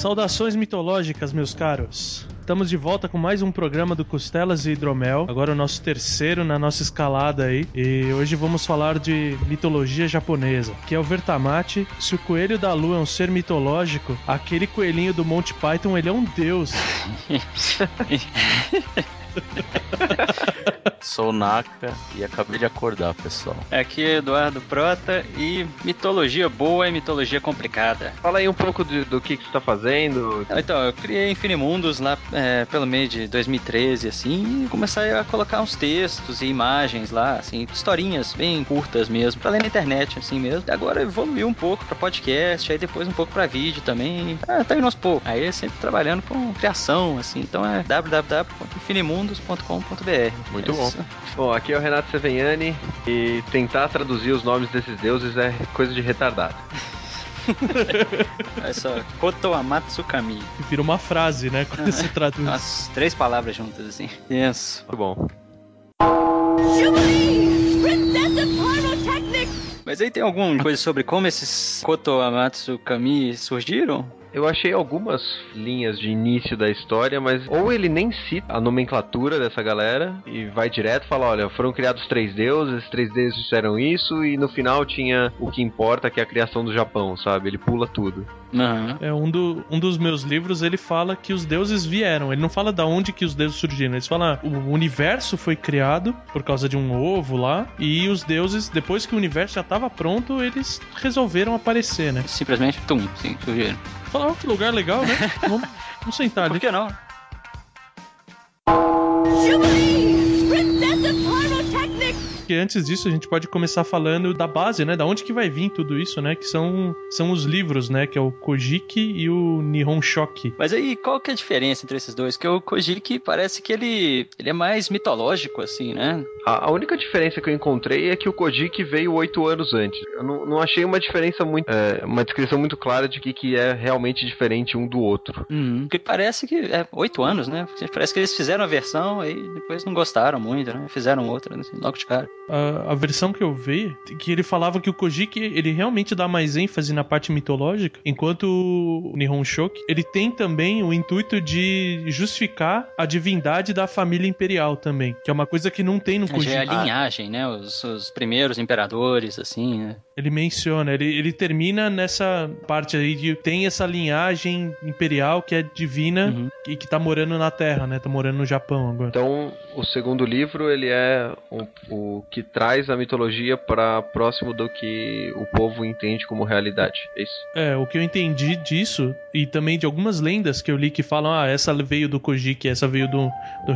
Saudações mitológicas, meus caros. Estamos de volta com mais um programa do Costelas e Hidromel. Agora o nosso terceiro na nossa escalada aí. E hoje vamos falar de mitologia japonesa, que é o Vertamati. Se o coelho da lua é um ser mitológico, aquele coelhinho do Monty Python, ele é um deus. Sou Naka e acabei de acordar, pessoal. Aqui é Eduardo Prota e mitologia boa é mitologia complicada. Fala aí um pouco do, do que, que você tá fazendo. Então, eu criei Infinimundos lá é, pelo meio de 2013, assim, e comecei a colocar uns textos e imagens lá, assim, historinhas bem curtas mesmo, pra ler na internet, assim mesmo. E agora evoluiu um pouco pra podcast, aí depois um pouco pra vídeo também. Ah, tá indo aos poucos. Aí é sempre trabalhando com criação, assim, então é www.infinimundos.com.br. Muito bom. Bom, aqui é o Renato Seveniani e tentar traduzir os nomes desses deuses é coisa de retardado. É só Kotoamatsu Kami. Vira uma frase, né? Quando se traduz. As três palavras juntas, assim. Isso. Muito bom. Mas aí tem alguma coisa sobre como esses Kotoamatsu Kami surgiram? Eu achei algumas linhas de início da história, mas ou ele nem cita a nomenclatura dessa galera e vai direto falar, olha, foram criados três deuses, esses três deuses fizeram isso e no final tinha o que importa, que é a criação do Japão, sabe? Ele pula tudo. Uhum. É um, do, um dos meus livros, ele fala que os deuses vieram. Ele não fala da onde que os deuses surgiram. Ele fala o universo foi criado por causa de um ovo lá e os deuses, depois que o universo já estava pronto, eles resolveram aparecer, né? Simplesmente, tum, sim, surgiram. Fala, ó, que lugar legal, né? Vamos, vamos sentar ali. Por que não? Porque antes disso a gente pode começar falando da base, né? Da onde que vai vir tudo isso, né? Que são, são os livros, né? Que é o Kojiki e o Nihon Shoki. Mas aí, qual que é a diferença entre esses dois? Que o Kojiki parece que ele, ele é mais mitológico, assim, né? A, a única diferença que eu encontrei é que o Kojiki veio oito anos antes. Eu não, não achei uma diferença muito. é, uma descrição muito clara de que, que é realmente diferente um do outro. Uhum. Porque parece que é oito anos, né? Parece que eles fizeram a versão e depois não gostaram muito, né? Fizeram outra, assim, logo de cara. A, a versão que eu vi, que ele falava que o Kojiki, ele realmente dá mais ênfase na parte mitológica, enquanto o Nihon Shoki, ele tem também o intuito de justificar a divindade da família imperial também, que é uma coisa que não tem no Kojiki. é a linhagem, né? Os, os primeiros imperadores, assim, né? Ele menciona, ele, ele termina nessa parte aí de tem essa linhagem imperial que é divina Uhum. e que tá morando na Terra, né? Tá morando no Japão agora. Então, o segundo livro ele é o, o que traz a mitologia para próximo do que o povo entende como realidade. É isso. É, o que eu entendi disso, e também de algumas lendas que eu li que falam, ah, essa veio do Kojiki, essa veio do, do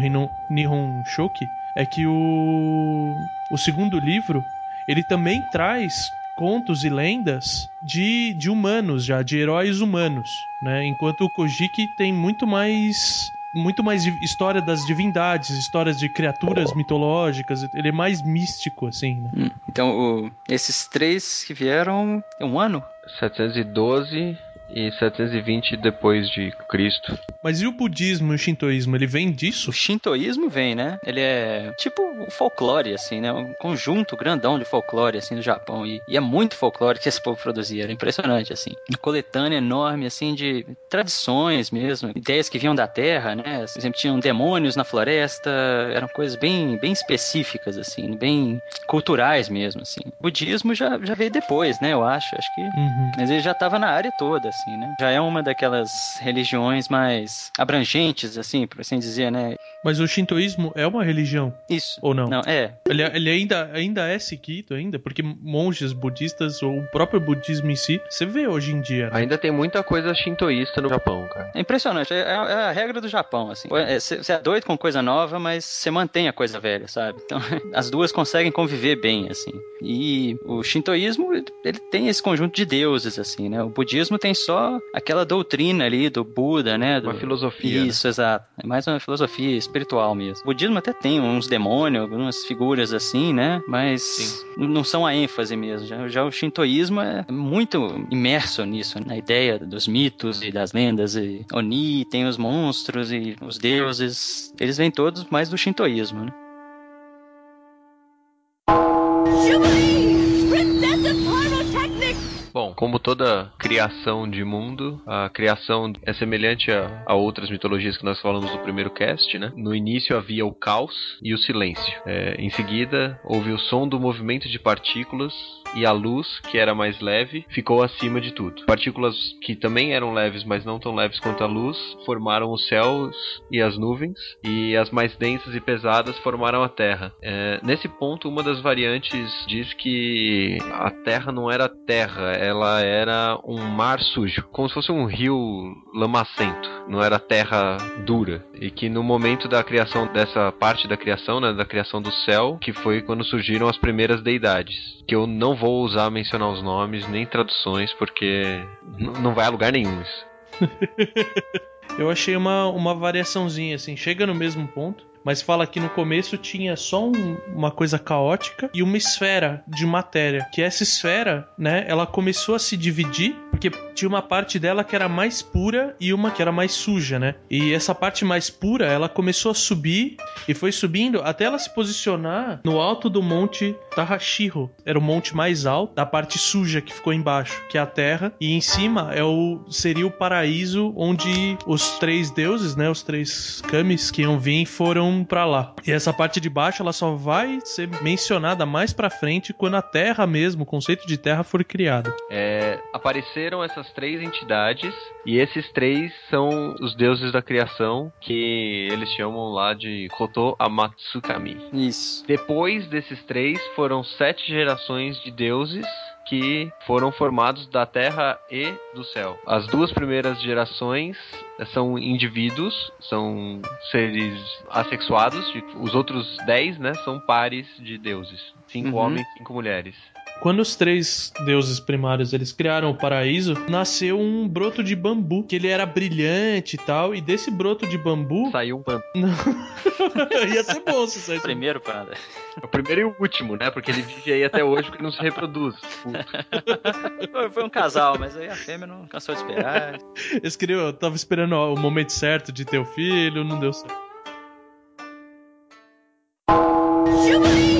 Nihon Shoki, é que o, o segundo livro, ele também traz contos e lendas de, de humanos já, de heróis humanos, né? Enquanto o Kojiki tem muito mais muito mais de- história das divindades, histórias de criaturas mitológicas, ele é mais místico assim, né? Hum. Então, o- esses três que vieram, é um ano? 712 e 720 depois de Cristo. Mas e o budismo e o shintoísmo, ele vem disso? O shintoísmo vem, né? Ele é tipo o folclore, assim, né? Um conjunto grandão de folclore, assim, do Japão. E, e é muito folclore que esse povo produzia. Era impressionante, assim. Uma coletânea enorme, assim, de tradições mesmo. Ideias que vinham da terra, né? Por exemplo, tinham demônios na floresta. Eram coisas bem, bem específicas, assim. Bem culturais mesmo, assim. O budismo já, já veio depois, né? Eu acho. Acho que Uhum. mas ele já estava na área toda, assim, né? Já é uma daquelas religiões mais abrangentes, assim, por assim dizer, né? Mas o shintoísmo é uma religião, Isso. ou não? Não, é. Ele, ele ainda, ainda é seguido ainda, porque monges budistas ou o próprio budismo em si, você vê hoje em dia. né? Ainda tem muita coisa shintoísta no Japão, cara. É impressionante. É, é a regra do Japão, assim. Você é, doido com coisa nova, mas você mantém a coisa velha, sabe? Então, as duas conseguem conviver bem, assim. E o shintoísmo, ele- ele tem esse conjunto de deuses, assim, né? O budismo tem só aquela doutrina ali do Buda, né? Do... Uma filosofia. né? Isso, exato. É mais uma filosofia espiritual mesmo. O budismo até tem uns demônios, algumas figuras assim, né? Mas Sim. não são a ênfase mesmo. Já, já o shintoísmo é muito imerso nisso, né? na ideia dos mitos e das lendas. E Oni, tem os monstros e os deuses. Eles vêm todos mais do shintoísmo, né? Bom, como toda criação de mundo, a criação é semelhante a, a outras mitologias que nós falamos no primeiro cast, né? No início havia o caos e o silêncio. É, em seguida, houve o som do movimento de partículas e a luz, que era mais leve, ficou acima de tudo. Partículas que também eram leves, mas não tão leves quanto a luz, formaram os céus e as nuvens, e as mais densas e pesadas formaram a Terra. É, nesse ponto, uma das variantes diz que a Terra não era terra, ela era um mar sujo, como se fosse um rio lamacento, não era terra dura. E que no momento da criação dessa parte da criação, né, da criação do céu, que foi quando surgiram as primeiras deidades. Que eu não vou usar mencionar os nomes nem traduções, porque não vai a lugar nenhum isso. Eu achei uma, uma variaçãozinha, assim, chega no mesmo ponto, mas fala que no começo tinha só um, uma coisa caótica e uma esfera de matéria. Que essa esfera, né, ela começou a se dividir porque tinha uma parte dela que era mais pura e uma que era mais suja, né? E essa parte mais pura, ela começou a subir e foi subindo até ela se posicionar no alto do monte Tahashiro. Era o monte mais alto da parte suja que ficou embaixo, que é a terra, e em cima é o seria o paraíso onde os três deuses, né, os três kamis que iam vir foram para lá. E essa parte de baixo ela só vai ser mencionada mais para frente quando a terra mesmo, o conceito de terra for criado. É, apareceram essas três entidades e esses três são os deuses da criação que eles chamam lá de Koto Amatsukami. Isso. Depois desses três foram sete gerações de deuses que foram formados da terra e do céu. As duas primeiras gerações são indivíduos, são seres assexuados, os outros dez, né, são pares de deuses, cinco Uhum. homens, cinco mulheres. Quando os três deuses primários eles criaram o paraíso, nasceu um broto de bambu, que ele era brilhante e tal, e desse broto de bambu Saiu um bambu. ia ser bom se saísse. Primeiro para. O primeiro e o último, né? Porque ele vive aí até hoje porque não se reproduz. Foi um casal, mas aí a fêmea não cansou de esperar. Eles queriam, eu tava esperando ó, o momento certo de ter o filho, não deu certo. Jubilee!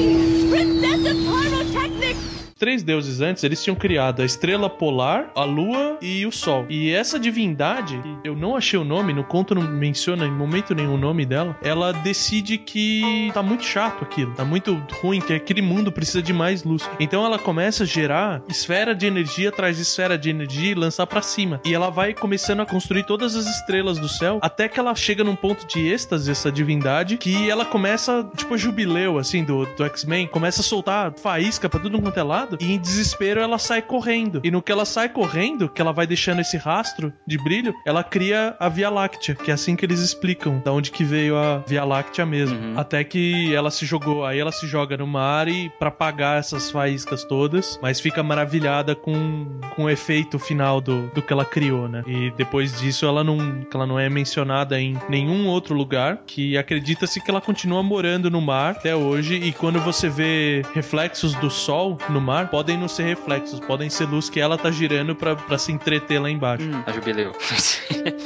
Três deuses antes, eles tinham criado a estrela polar, a lua e o sol. E essa divindade, eu não achei o nome, no conto não menciona em momento nenhum o nome dela, ela decide que tá muito chato aquilo, tá muito ruim, que aquele mundo precisa de mais luz. Então ela começa a gerar esfera de energia atrás de esfera de energia e lançar pra cima. E ela vai começando a construir todas as estrelas do céu, até que ela chega num ponto de êxtase, essa divindade, que ela começa, tipo, jubileu, assim, do, do X-Men, começa a soltar faísca pra tudo quanto é lado, e em desespero ela sai correndo. E no que ela sai correndo, que ela vai deixando esse rastro de brilho, ela cria a Via Láctea, que é assim que eles explicam da onde que veio a Via Láctea mesmo. Uhum. Até que ela se jogou, aí ela se joga no mar e para apagar essas faíscas todas, mas fica maravilhada com, com o efeito final do, do que ela criou, né? E depois disso ela não, ela não é mencionada em nenhum outro lugar, que acredita-se que ela continua morando no mar até hoje e quando você vê reflexos do sol no mar, podem não ser reflexos, podem ser luz que ela tá girando pra, pra se entreter lá embaixo. A jubileu.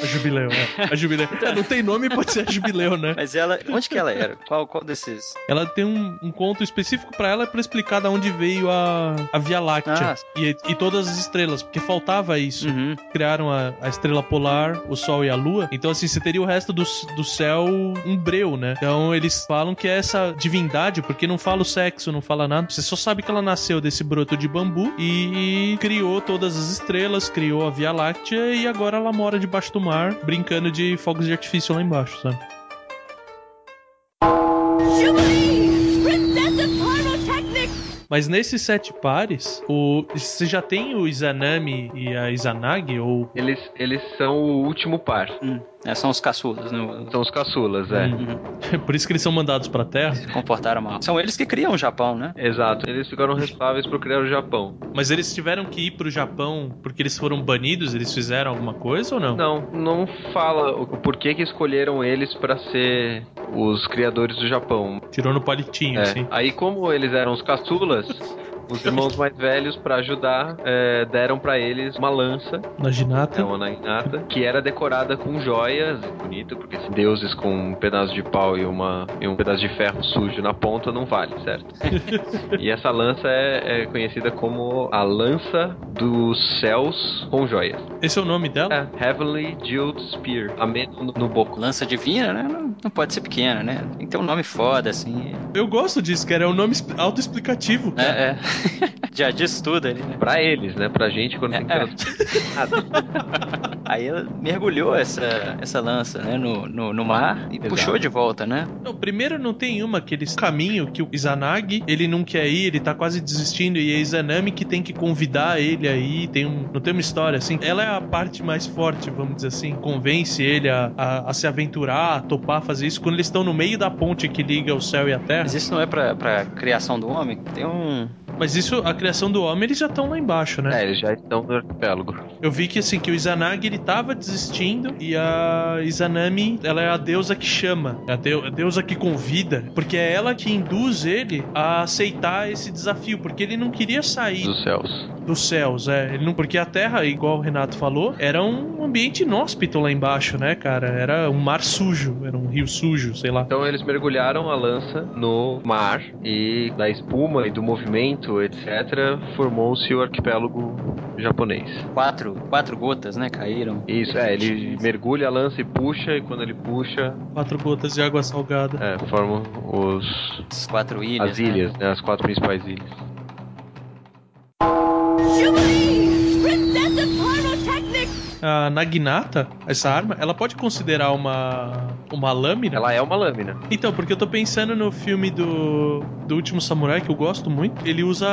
A Jubileu, é. A Jubileu. É, não tem nome, pode ser a Jubileu, né? Mas ela. Onde que ela era? Qual, qual desses? Ela tem um, um conto específico pra ela pra explicar da onde veio a, a Via Láctea Ah. e, e todas as estrelas, porque faltava isso. Uhum. Criaram a, a estrela polar, o Sol e a Lua. Então, assim, você teria o resto do, do céu um breu, né? Então, eles falam que é essa divindade, porque não fala o sexo, não fala nada. Você só sabe que ela nasceu desse broto de bambu e criou todas as estrelas, criou a Via Láctea e agora ela mora debaixo do mar, brincando de fogos de artifício lá embaixo, sabe? Mas nesses sete pares, o, você já tem o Izanami e a Izanagi, ou. Eles, eles são o último par. Hum. É, são os caçulas, né? São os caçulas, é. Hum. Por isso que eles são mandados pra Terra. Se comportaram mal. São eles que criam o Japão, né? Exato. Eles ficaram responsáveis por criar o Japão. Mas eles tiveram que ir pro Japão porque eles foram banidos? Eles fizeram alguma coisa ou não? Não, não fala o porquê que escolheram eles pra ser os criadores do Japão. Tirou no palitinho, É. assim. Aí, como eles eram os caçulas, Os irmãos mais velhos, pra ajudar, é, deram pra eles uma lança, Na Ginata. é uma naginata, que era decorada com joias, bonito, porque se deuses com um pedaço de pau e, uma, e um pedaço de ferro sujo na ponta não vale, certo? e essa lança é, é conhecida como a lança dos céus com joias. Esse é o nome dela? É, Heavenly Jeweled Spear, ameno no, no boco. Lança divina, né? Não, não pode ser pequena, né? Tem que ter um nome foda, assim. Eu gosto disso, cara. É um nome expl- autoexplicativo. É, é. Já diz tudo ali, né? Pra eles, né? Pra gente, quando tem que É, é. trans- Nada. Aí ela mergulhou essa, essa lança, né? No, no, no mar e Exato. puxou de volta, né? Não, primeiro não tem uma aquele caminho que o Izanagi, ele não quer ir, ele tá quase desistindo e é a Izanami que tem que convidar ele aí, tem um, não tem uma história assim. Ela é a parte mais forte, vamos dizer assim, convence ele a, a, a se aventurar, a topar fazer isso quando eles estão no meio da ponte que liga o céu e a terra. Mas isso não é pra, pra criação do homem? Tem um. Mas isso, a criação do homem, eles já estão lá embaixo, né? É, eles já estão no arquipélago. Eu vi que assim, que o Izanagi ele tava desistindo e a Izanami, ela é a deusa que chama, é a, deu- a deusa que convida, porque é ela que induz ele a aceitar esse desafio, porque ele não queria sair Dos céus. dos céus, é, ele não, porque a Terra, igual o Renato falou, era um ambiente inóspito lá embaixo, né, cara? Era um mar sujo, era um rio sujo, sei lá. Então eles mergulharam a lança no mar e da espuma e do movimento, etc., formou-se o arquipélago japonês. Quatro, quatro gotas, né? Caíram. Isso, é, ele mergulha a lança e puxa, e quando ele puxa, Quatro gotas de água salgada. é, formam os, As quatro ilhas. as né? ilhas, né, as quatro principais ilhas. Jubilee! Princess of Pyrotechnics! A Naginata, essa arma, ela pode considerar uma uma lâmina? Ela é uma lâmina. Então, porque eu tô pensando no filme do, do Último Samurai, que eu gosto muito. Ele usa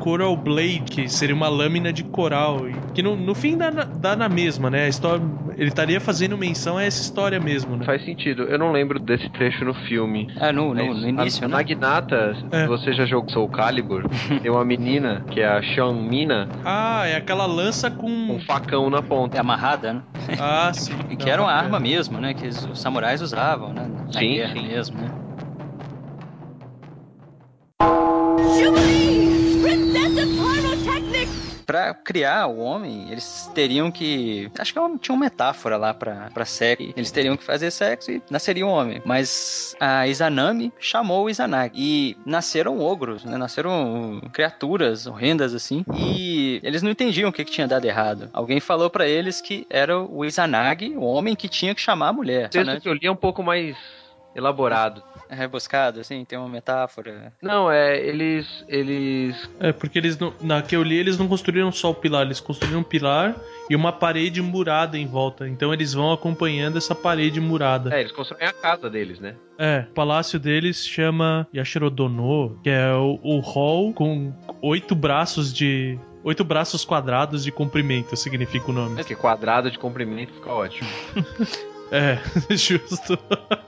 Coral Blade, que seria uma lâmina de coral. Que no, no fim dá na, dá na mesma, né? A história, ele estaria fazendo menção a essa história mesmo, né? Faz sentido. Eu não lembro desse trecho no filme. Ah, no, no, no início, a né? Naginata, É. você já jogou Soul Calibur, tem uma menina que é a Shanmina Ah, é aquela lança com com. um facão na É amarrada, né? Ah, sim. E que era uma arma mesmo, né? Que os samurais usavam, né? Na Sim, guerra sim. mesmo, né? Pra criar o homem, eles teriam que. Acho que é tinha uma metáfora lá pra, pra sexo. Eles teriam que fazer sexo e nasceria um homem. Mas a Izanami chamou o Izanagi. E nasceram ogros, né? Nasceram criaturas horrendas assim. E eles não entendiam o que, que tinha dado errado. Alguém falou pra eles que era o Izanagi, o homem que tinha que chamar a mulher. O texto que eu li é um pouco mais elaborado. É rebuscado, assim, tem uma metáfora. Não, é, eles. Eles. É, porque eles não. Na que eu li, eles não construíram só o pilar, eles construíram um pilar e uma parede murada em volta. Então eles vão acompanhando essa parede murada. É, eles constroem a casa deles, né? É, o palácio deles chama Yashirodono, que é o, o hall com oito braços de. Oito braços quadrados de comprimento, significa o nome. Porque quadrado de comprimento fica ótimo. É, justo.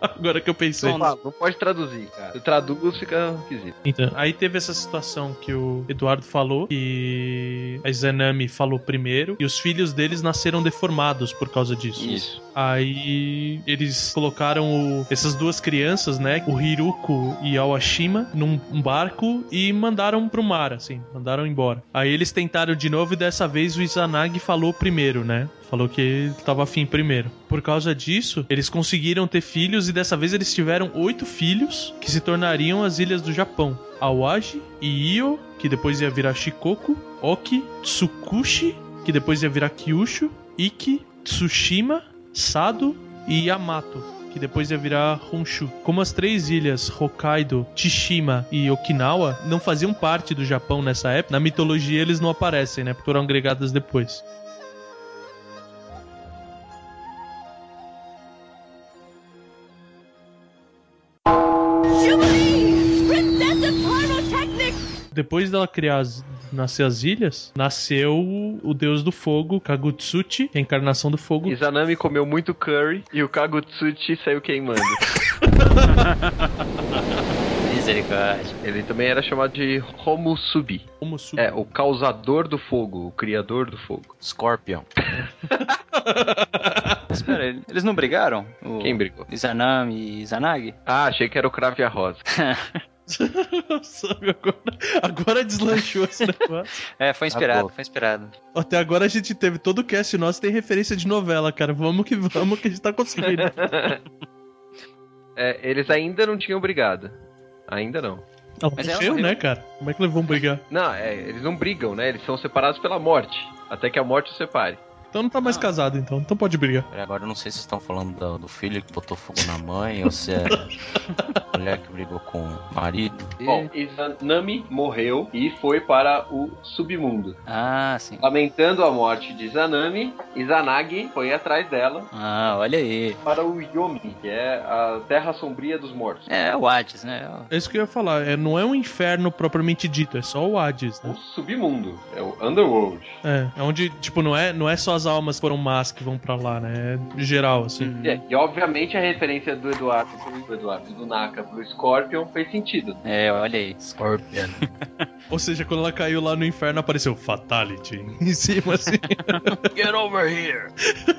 Agora que eu pensei. Não, não pode traduzir, cara. Se traduz, fica esquisito. Então, aí teve essa situação que o Eduardo falou, que a Izanami falou primeiro, e os filhos deles nasceram deformados por causa disso. Isso. Aí eles colocaram o- essas duas crianças, né, o Hiruko e a Awashima, num um barco e mandaram pro mar, assim, mandaram embora. Aí eles tentaram de novo e dessa vez o Izanagi falou primeiro, né? Falou que ele tava afim primeiro. Por causa disso, eles conseguiram ter filhos e dessa vez eles tiveram oito filhos que se tornariam as ilhas do Japão. Awaji e Io, que depois ia virar Shikoku, Oki, Tsukushi, que depois ia virar Kyushu, Iki, Tsushima, Sado e Yamato, que depois ia virar Honshu. Como as três ilhas Hokkaido, Tishima e Okinawa não faziam parte do Japão nessa época, na mitologia eles não aparecem, né? Porque foram agregadas depois. Depois dela criar as, nascer as ilhas, nasceu o, deus do fogo, Kagutsuchi, a encarnação do fogo. Izanami comeu muito curry e o Kagutsuchi saiu queimando. Misericórdia. Ele também era chamado de Homusubi. Homusubi. É, o causador do fogo, o criador do fogo. Scorpion. Espera, ele- eles não brigaram? O Quem brigou? Izanami e Izanagi? Ah, achei que era o Crave a Rosa. Sabe, agora, agora deslanchou esse negócio. É, foi inspirado, Acabou. foi inspirado. Até agora a gente teve todo o cast nosso tem referência de novela, cara. Vamos que vamos que a gente tá conseguindo. É, eles ainda não tinham brigado. Ainda não. Ela Mas morreu, morreu. né, cara? Como é que eles vão brigar? Não, é, eles não brigam, né? Eles são separados pela morte. Até que a morte os separe. Então não tá mais Ah. casado, então. Então pode brigar. Pera, Agora eu não sei se estão falando do, do filho que botou fogo na mãe ou se é a mulher que brigou com o marido. Bom, Izanami morreu e foi para o submundo. Ah, sim. Lamentando a morte de Izanami, Izanagi foi atrás dela Ah, olha aí. para o Yomi, que é a Terra Sombria dos Mortos. É o Hades, né? É isso que eu ia falar. É, não é um inferno propriamente dito, é só o Hades, O né? submundo, é o Underworld. É, é onde, tipo, não é, não é só as almas foram más que vão pra lá, né? É geral, assim. Uhum. E, e, obviamente a referência do Eduardo, do Eduardo, do Naka pro Scorpion fez sentido. É, olha aí. Scorpion. Ou seja, quando ela caiu lá no inferno, apareceu Fatality em cima, assim. Get over here!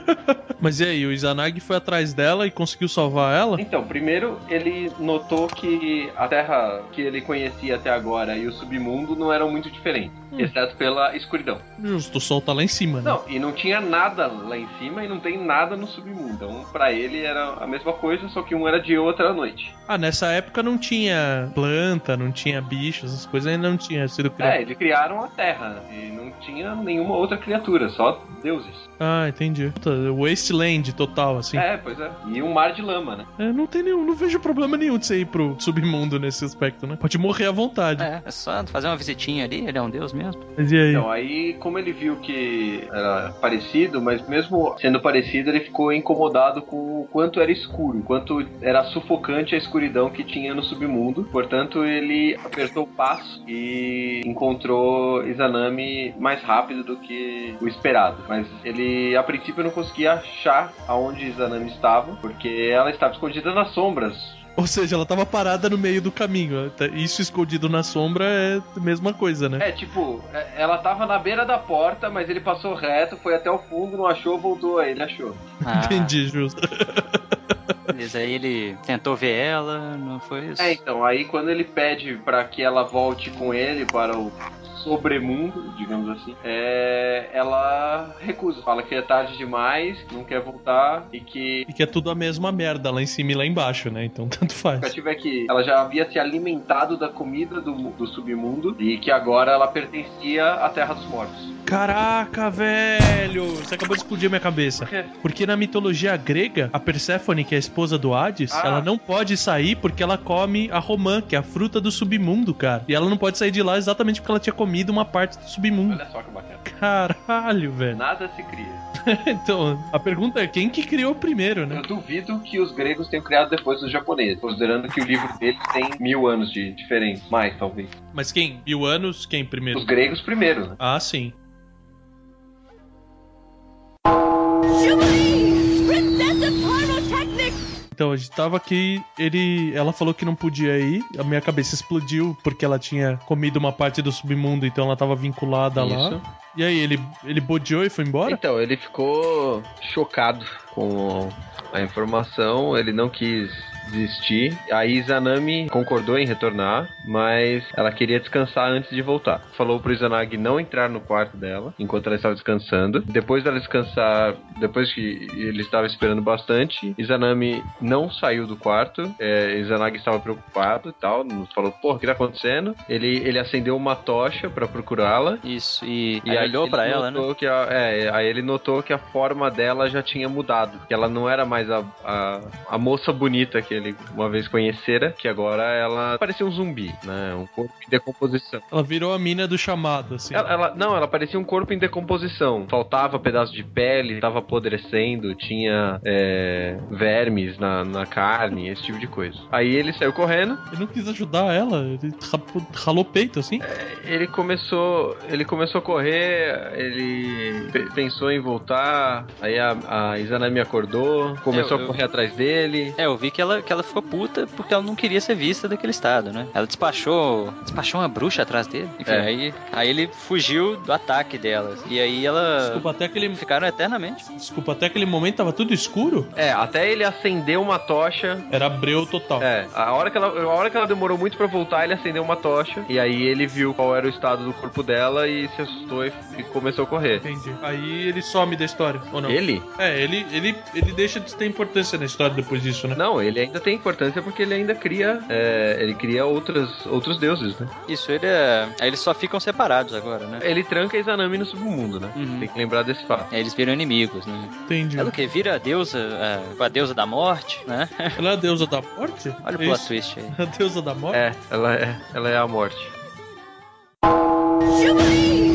Mas e aí, o Izanagi foi atrás dela e conseguiu salvar ela? Então, primeiro ele notou que a Terra que ele conhecia até agora e o submundo não eram muito diferentes, Hum. exceto pela escuridão. Justo, o sol tá lá em cima, né? Não, e não tinha nada lá em cima e não tem nada no submundo. Então, pra ele era a mesma coisa, só que um era dia e outro era noite. Ah, nessa época não tinha planta, não tinha bicho, essas coisas ainda não tinha sido criado. É, eles criaram a Terra e não tinha nenhuma outra criatura, só deuses. Ah, entendi. Puta, Wasteland total, assim. É, pois é. E um mar de lama, né? É, não tem nenhum, não vejo problema nenhum de você ir pro submundo nesse aspecto, né? Pode morrer à vontade. É, é só fazer uma visitinha ali, ele é um deus mesmo. Mas e aí? Então, aí, como ele viu que era parecido, mas mesmo sendo parecido, ele ficou incomodado com o quanto era escuro, quanto era sufocante a escuridão que tinha no submundo. Portanto, ele apertou o passo e encontrou Izanami mais rápido do que o esperado. Mas ele, a princípio, não conseguia achar aonde Izanami estava, porque ela estava escondida nas sombras. Ou seja, ela tava parada no meio do caminho. Isso escondido na sombra é a mesma coisa, né? É, tipo, é- ela tava na beira da porta, mas ele passou reto, foi até o fundo, não achou, voltou, aí ele achou. Ah, Entendi, justo. Beleza, aí ele tentou ver ela, não foi isso? É, então, aí quando ele pede pra que ela volte com ele para o sobremundo, digamos assim, é, ela recusa. Fala que é tarde demais, não quer voltar e que E que é tudo a mesma merda lá em cima e lá embaixo, né? Então tanto faz. justificativa é que ela já havia se alimentado da comida do, do submundo e que agora ela pertencia à Terra dos Mortos. Caraca, velho! Você acabou de explodir minha cabeça. quê? Porque na mitologia grega, a Perséfone, que é a esposa do Hades, Ah. ela não pode sair porque ela come a romã, que é a fruta do submundo, cara. E ela não pode sair de lá exatamente porque ela tinha comido uma parte do submundo. Olha só que bacana. Caralho, velho. Nada se cria. Então, a pergunta é quem que criou primeiro, né? Eu duvido que os gregos tenham criado depois dos japoneses, considerando que o livro deles tem mil anos de diferença. Mais, talvez. Mas quem? Mil anos, quem primeiro? Os gregos primeiro, né? Ah, sim. Então, a gente tava aqui, ele, ela falou que não podia ir, a minha cabeça explodiu porque ela tinha comido uma parte do submundo, então ela tava vinculada lá. Isso. E aí, ele, ele bodeou e foi embora? Então, ele ficou chocado com a informação, ele não quis desistir. A Izanami concordou em retornar, mas ela queria descansar antes de voltar. Falou pro Izanagi não entrar no quarto dela enquanto ela estava descansando. Depois dela descansar, depois que ele estava esperando bastante, Izanami não saiu do quarto. É, Izanagi estava preocupado e tal, falou: "Pô, o que tá acontecendo?" Ele ele acendeu uma tocha para procurá-la. Isso, e, E aí aí olhou pra ela, né? notou Que a, é, aí ele notou que a forma dela já tinha mudado. Que ela não era mais a, a, a moça bonita que ele uma vez conhecera, que agora ela parecia um zumbi, né? Um corpo em decomposição. Ela virou a mina do chamado, assim. Ela, ela- não, ela parecia um corpo em decomposição. Faltava pedaço de pele, tava apodrecendo, tinha é, vermes na, na carne, esse tipo de coisa. Aí ele saiu correndo, Ele não quis ajudar ela, ele ralou peito, assim. ele começou, ele começou a correr, ele pe- pensou em voltar, aí a, a Izanami acordou, começou Eu- a correr atrás dele. É, eu vi que ela, que ela ficou puta porque ela não queria ser vista daquele estado, né? Ela despachou, despachou uma bruxa atrás dele. Enfim, É. aí, aí ele fugiu do ataque dela. E aí ela. Desculpa, até aquele, Ficaram eternamente. desculpa, até aquele momento tava tudo escuro? É, até ele acender uma tocha. Era breu total. É, a hora que ela, a hora que ela demorou muito pra voltar, ele acendeu uma tocha. E aí ele viu qual era o estado do corpo dela e se assustou e, e começou a correr. Entendi. Aí ele some da história, ou não? Ele? É, ele, ele, ele deixa de ter importância na história depois disso, né? Não, ele ainda tem importância porque ele ainda cria. é, ele cria outras, outros deuses, né? Isso, ele é. Aí eles só ficam separados agora, né? Ele tranca Izanami no submundo, né? Uhum. Tem que lembrar desse fato. Aí eles viram inimigos, né? Entendi. Ela o quê? Vira a deusa, a, a deusa da morte, né? Ela é a deusa da morte? Olha o É plot twist aí. A deusa da morte? É, ela é, ela é a morte. Jubilee!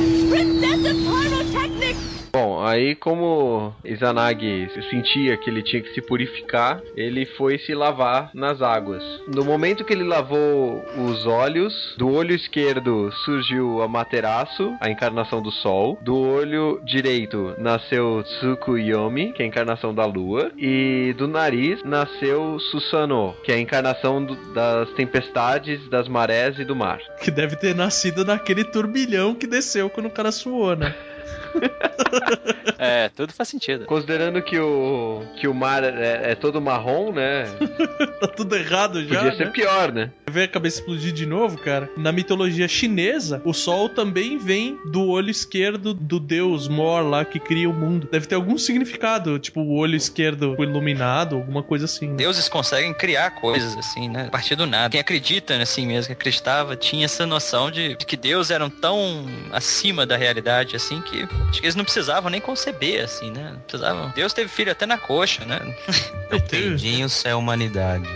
Aí como Izanagi sentia que ele tinha que se purificar, ele foi se lavar nas águas. No momento que ele lavou os olhos, do olho esquerdo surgiu Amaterasu, a encarnação do sol. Do olho direito nasceu Tsukuyomi, que é a encarnação da lua. E do nariz nasceu Susano, que é a encarnação do- das tempestades, das marés e do mar. Que deve ter nascido naquele turbilhão que desceu quando o cara suou, né? É, tudo faz sentido. Considerando que o, que o mar é, é todo marrom, né? Tá tudo errado já. Podia ser né? pior, né? Ver a cabeça explodir de novo, cara. Na mitologia chinesa, o sol também vem do olho esquerdo do deus Mor lá que cria o mundo. Deve ter algum significado, tipo o olho esquerdo iluminado, alguma coisa assim. né? Deuses conseguem criar coisas assim, né? A partir do nada. Quem acredita assim mesmo, que acreditava, tinha essa noção de, de que Deus eram tão acima da realidade assim que acho que eles não precisavam nem conceber assim, né? Não precisavam. Deus teve filho até na coxa, né? O Tendinho é a humanidade.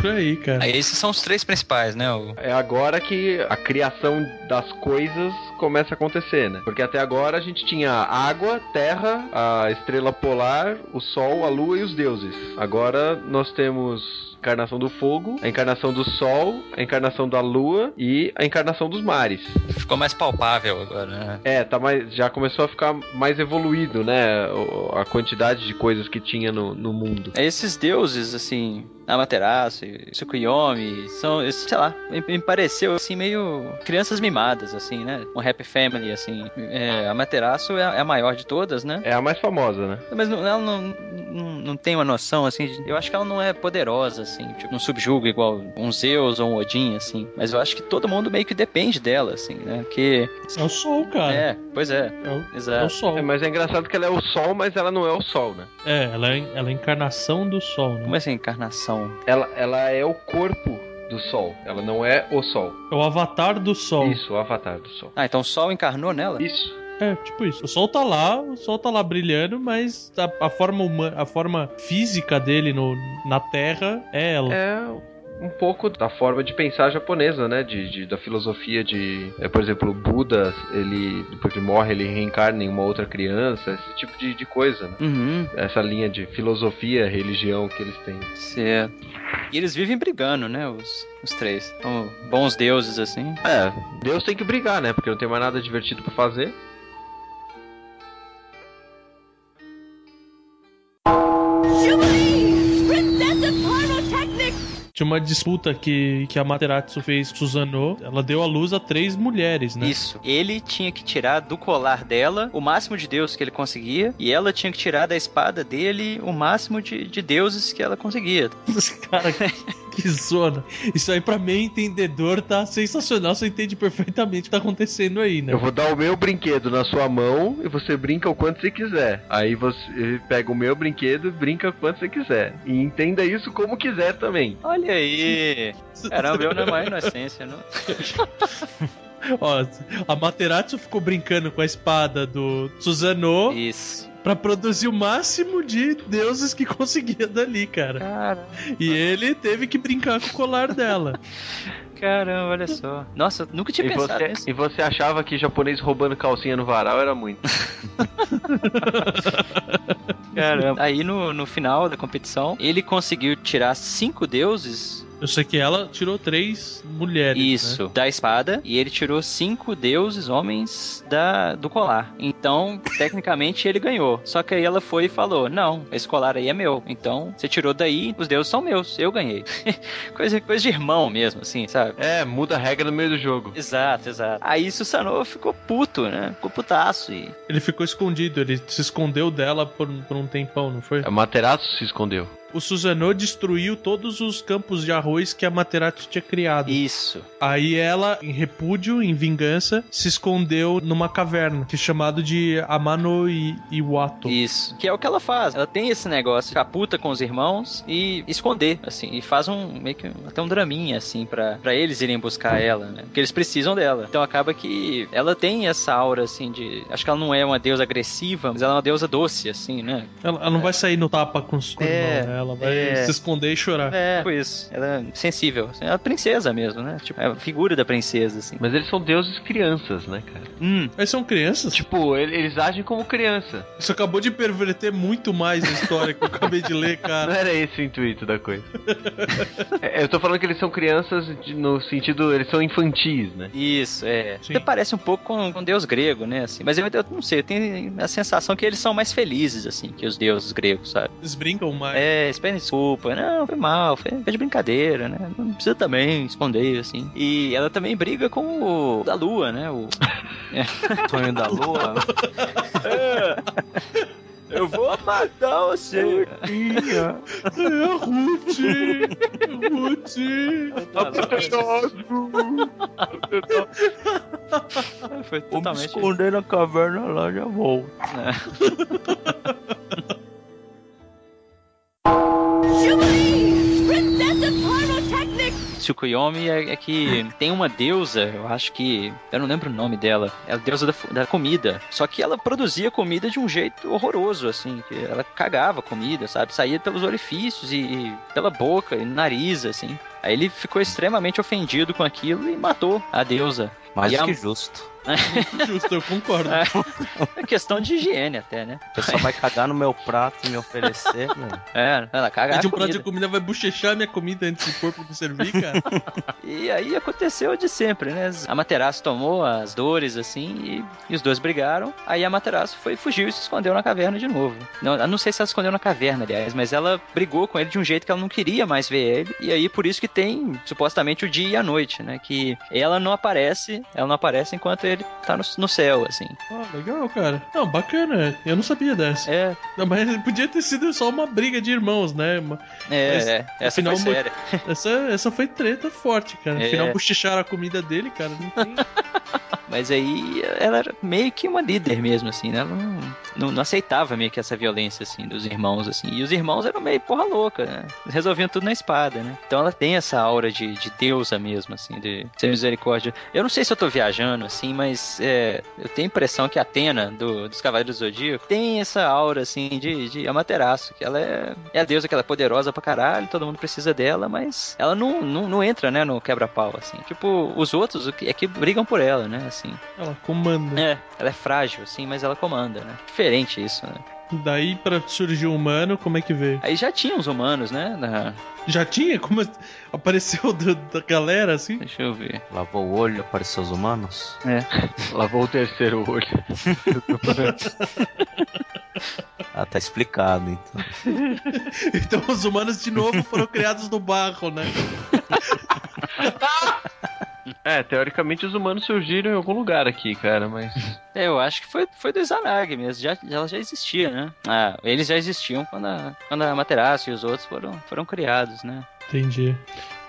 Por aí, cara. Aí esses são os três principais, né? O- É agora que a criação das coisas começa a acontecer, né? Porque até agora a gente tinha água, terra, a estrela polar, o sol, a lua e os deuses. Agora nós temos encarnação do fogo, a encarnação do sol, a encarnação da lua e a encarnação dos mares. Ficou mais palpável agora, né? É, tá mais, já começou a ficar mais evoluído, né? A quantidade de coisas que tinha no, no mundo. Esses deuses, assim, Amaterasu, e Tsukuyomi, são, sei lá, me, pareceu, assim, meio crianças mimadas, assim, né? Um happy family, assim. É, Amaterasu é, a- é maior de todas, né? É a mais famosa, né? Mas não- ela não, não, não tem uma noção, assim, de- eu acho que ela não é poderosa, assim, tipo, não subjuga igual um Zeus ou um Odin, assim. Mas eu acho que todo mundo meio que depende dela, assim, né? Porque, É o sol, cara. é, pois é, É o, é o exato. sol. É, mas é engraçado que ela é o sol, mas ela não é o sol, né? É, ela é, ela é a encarnação do sol, Como né? é essa encarnação? Ela, ela é o corpo do sol. Ela não é o sol. É o avatar do sol. Isso, o avatar do sol. Ah, então o Sol encarnou nela? Isso. É, tipo isso. O sol tá lá, o sol tá lá brilhando, mas a, a forma humana, a forma física dele no, na Terra é ela. É um pouco da forma de pensar japonesa, né? De, de- da filosofia de, é, por exemplo, o Buda, ele depois que morre ele reencarna em uma outra criança, esse tipo de, de coisa. Né? Uhum. Essa linha de filosofia, religião que eles têm. Certo. E eles vivem brigando, né? Os, os três. São bons deuses, assim. É, Deus tem que brigar, né? Porque não tem mais nada divertido pra fazer. Jubilee! Tinha uma disputa que, que a Materatsu fez com Susanoo. Ela deu à luz a três mulheres, né? Isso. Ele tinha que tirar do colar dela o máximo de deus que ele conseguia. E ela tinha que tirar da espada dele o máximo de, de deuses que ela conseguia. Cara, que zona. Isso aí, pra mim, entendedor, tá sensacional. Você entende perfeitamente o que tá acontecendo aí, né? Eu vou dar o meu brinquedo na sua mão e você brinca o quanto você quiser. Aí você pega o meu brinquedo e brinca o quanto você quiser. E entenda isso como quiser também. Olha aí. Caramba, eu na maior inocência, não? Ó, a Materatsu ficou brincando com a espada do Susanoo Isso. Pra produzir o máximo de deuses que conseguia dali, cara. Cara, E ele teve que brincar com o colar dela. caramba, olha só. Nossa, eu nunca tinha E pensado você, nisso. e você achava que japonês roubando calcinha no varal era muito. Caramba. Aí no, no final da competição, ele conseguiu tirar cinco deuses Eu sei que ela tirou três mulheres. né? Isso, da espada. E ele tirou cinco deuses, homens, da, do colar. Então, tecnicamente, ele ganhou. Só que aí ela foi e falou: Não, esse colar aí é meu. Então, você tirou daí, os deuses são meus. Eu ganhei. coisa, coisa de irmão mesmo, assim, sabe? É, muda a regra no meio do jogo. Exato, exato. Aí Susanoo ficou puto, né? Ficou putaço. E... Ele ficou escondido, ele se escondeu dela por, por um tempão, não foi? A Materaço se escondeu. O Susanoo destruiu todos os campos de arroz que a Materazzi tinha criado. Isso. Aí ela, em repúdio, em vingança, se escondeu numa caverna, que é chamado de Amano Iwato. Isso. Que é o que ela faz. Ela tem esse negócio, ficar puta com os irmãos e esconder, assim. E faz um, meio que, até um draminha, assim, pra, pra eles irem buscar ela, né? Porque eles precisam dela. Então acaba que ela tem essa aura, assim, de... Acho que ela não é uma deusa agressiva, mas ela é uma deusa doce, assim, né? Ela, ela não vai sair no tapa com os É, irmão, né? Ela vai é. se esconder e chorar. É, tipo isso. Ela é sensível. É a princesa mesmo, né? Tipo, é a figura da princesa, assim. Mas eles são deuses crianças, né, cara? Hum. Mas são crianças? Tipo, ele- eles agem como criança. Isso acabou de perverter muito mais a história que eu acabei de ler, Não cara. era esse o intuito da coisa. É, eu tô falando que eles são crianças de- no sentido, eles são infantis, né? Isso, é. Sim. Até parece um pouco com, com deus grego, né? Assim. Mas eu, eu não sei, eu tenho a sensação que eles são mais felizes, assim, que os deuses gregos, sabe? Eles brincam mais. É, eles pedem desculpa. Não, foi mal, foi, foi de brincadeira, né? Não precisa também esconder, assim. E ela também briga com o da lua, né? O... Sonho da lua. Eu vou matar você. É a Ruth! Ruth! Foi Vou me totalmente... esconder na caverna lá, já vou. Jubilee! Tsukuyomi é, é que tem uma deusa, eu acho que. Eu não lembro o nome dela. É a deusa da, da comida. Só que ela produzia comida de um jeito horroroso, assim. Que ela cagava comida, sabe? Saía pelos orifícios e, e pela boca e nariz, assim. Aí ele ficou extremamente ofendido com aquilo e matou a deusa. Mais E do a- que justo. Justo, eu concordo. É questão de higiene até, né? O pessoal vai cagar no meu prato e me oferecer, meu. É, ela caga Pede um prato comida. de comida, vai bochechar minha comida antes do corpo me servir, cara. E aí aconteceu de sempre, né? A Materaço tomou as dores, assim, e, e os dois brigaram. Aí a Materaço foi, fugiu e se escondeu na caverna de novo. Não, eu não sei se ela se escondeu na caverna, aliás, mas ela brigou com ele de um jeito que ela não queria mais ver ele. E aí por isso que tem, supostamente, o dia e a noite, né? Que ela não aparece, ela não aparece enquanto ele tá no, no céu, assim. Ah, legal, cara. Não, bacana. Eu não sabia dessa. É, Não, mas podia ter sido só uma briga de irmãos, né? Uma- é, Mas, é. Essa afinal, foi séria. Essa, essa foi treta forte, cara. É. Afinal, bochecharam a comida dele, cara. Não tem... Mas aí ela era meio que uma líder mesmo, assim, né? Ela não, não, não aceitava meio que essa violência, assim, dos irmãos, assim. E os irmãos eram meio porra louca, né? Resolviam tudo na espada, né? Então ela tem essa aura de, de deusa mesmo, assim, de ser misericórdia. Eu não sei se eu tô viajando, assim, mas é, eu tenho a impressão que a Atena, do, dos Cavaleiros do Zodíaco, tem essa aura, assim, de, de Amaterasu, que ela é, é a deusa que ela é poderosa pra caralho, todo mundo precisa dela, mas ela não, não, não entra, né, no quebra-pau, assim. Tipo, os outros o que- é que brigam por ela, né, assim. Ela comanda. É, ela é frágil, assim, mas ela comanda, né? Diferente isso, né? Daí, pra surgir um humano, como é que veio? Aí já tinha os humanos, né? na- Já tinha? Como apareceu do- da galera, assim? Deixa eu ver. Lavou o olho, apareceu os humanos. Lavou o terceiro olho. Ah, tá explicado, então. Então os humanos de novo foram criados no barro, né? É, teoricamente os humanos surgiram em algum lugar aqui, cara, mas. É, eu acho que foi, foi do Izanagi mesmo. Já, ela já existia, né? Ah, eles já existiam quando a, quando a Materaço e os outros foram, foram criados, né? Entendi.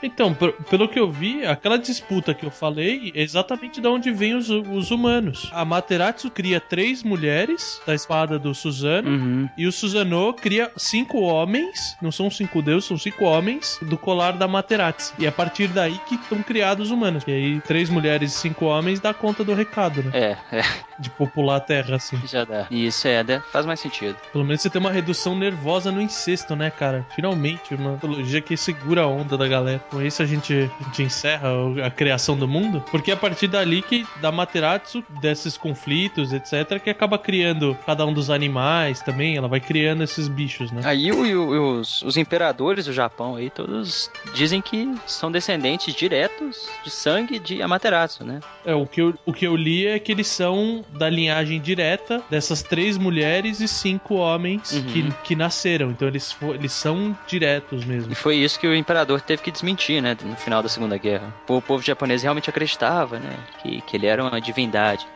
Então, pe- pelo que eu vi, aquela disputa que eu falei é exatamente de onde vêm os, os humanos. A Materatsu cria três mulheres da espada do Suzano. Uhum. E o Suzano cria cinco homens, não são cinco deuses, são cinco homens do colar da Materatsu. E é a partir daí que estão criados os humanos. E aí, três mulheres e cinco homens dá conta do recado, né? É, é, De popular a terra, assim. já dá. Isso é, né? faz mais sentido. Pelo menos você tem uma redução nervosa no incesto, né, cara? Finalmente, uma mitologia que segura a onda da galera. Com isso a gente, a gente encerra a criação do mundo. Porque é a partir dali que, da Materatsu, desses conflitos, etc., que acaba criando cada um dos animais também. Ela vai criando esses bichos, né? Aí o- os, os imperadores do Japão aí, todos dizem que são descendentes diretos de sangue de Amaterasu, né? É, o que, eu, o que eu li é que eles são da linhagem direta dessas três mulheres e cinco homens Uhum. que, que nasceram. Então eles, eles são diretos mesmo. E foi isso que o imperador teve que desmentir, né? No final da Segunda Guerra. O povo japonês realmente acreditava, né? Que, que ele era uma divindade.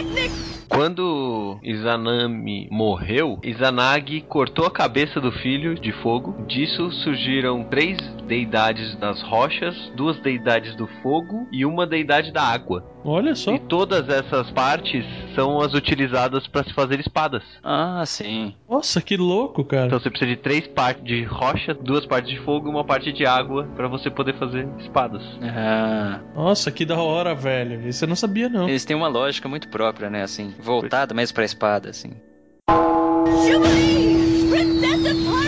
Pyrotechnics! Izanami morreu, Izanagi cortou a cabeça do filho de fogo. Disso surgiram três deidades das rochas, duas deidades do fogo e uma deidade da água. Olha só. E todas essas partes são as utilizadas para se fazer espadas. Ah, sim. Nossa, que louco, cara. Então você precisa de três partes de rocha, duas partes de fogo e uma parte de água para você poder fazer espadas. Ah, Nossa, que da hora, velho. Isso eu não sabia, não. eles têm uma lógica muito própria, né? Assim, voltada mais pra espada, assim. Jubilee! Princess of!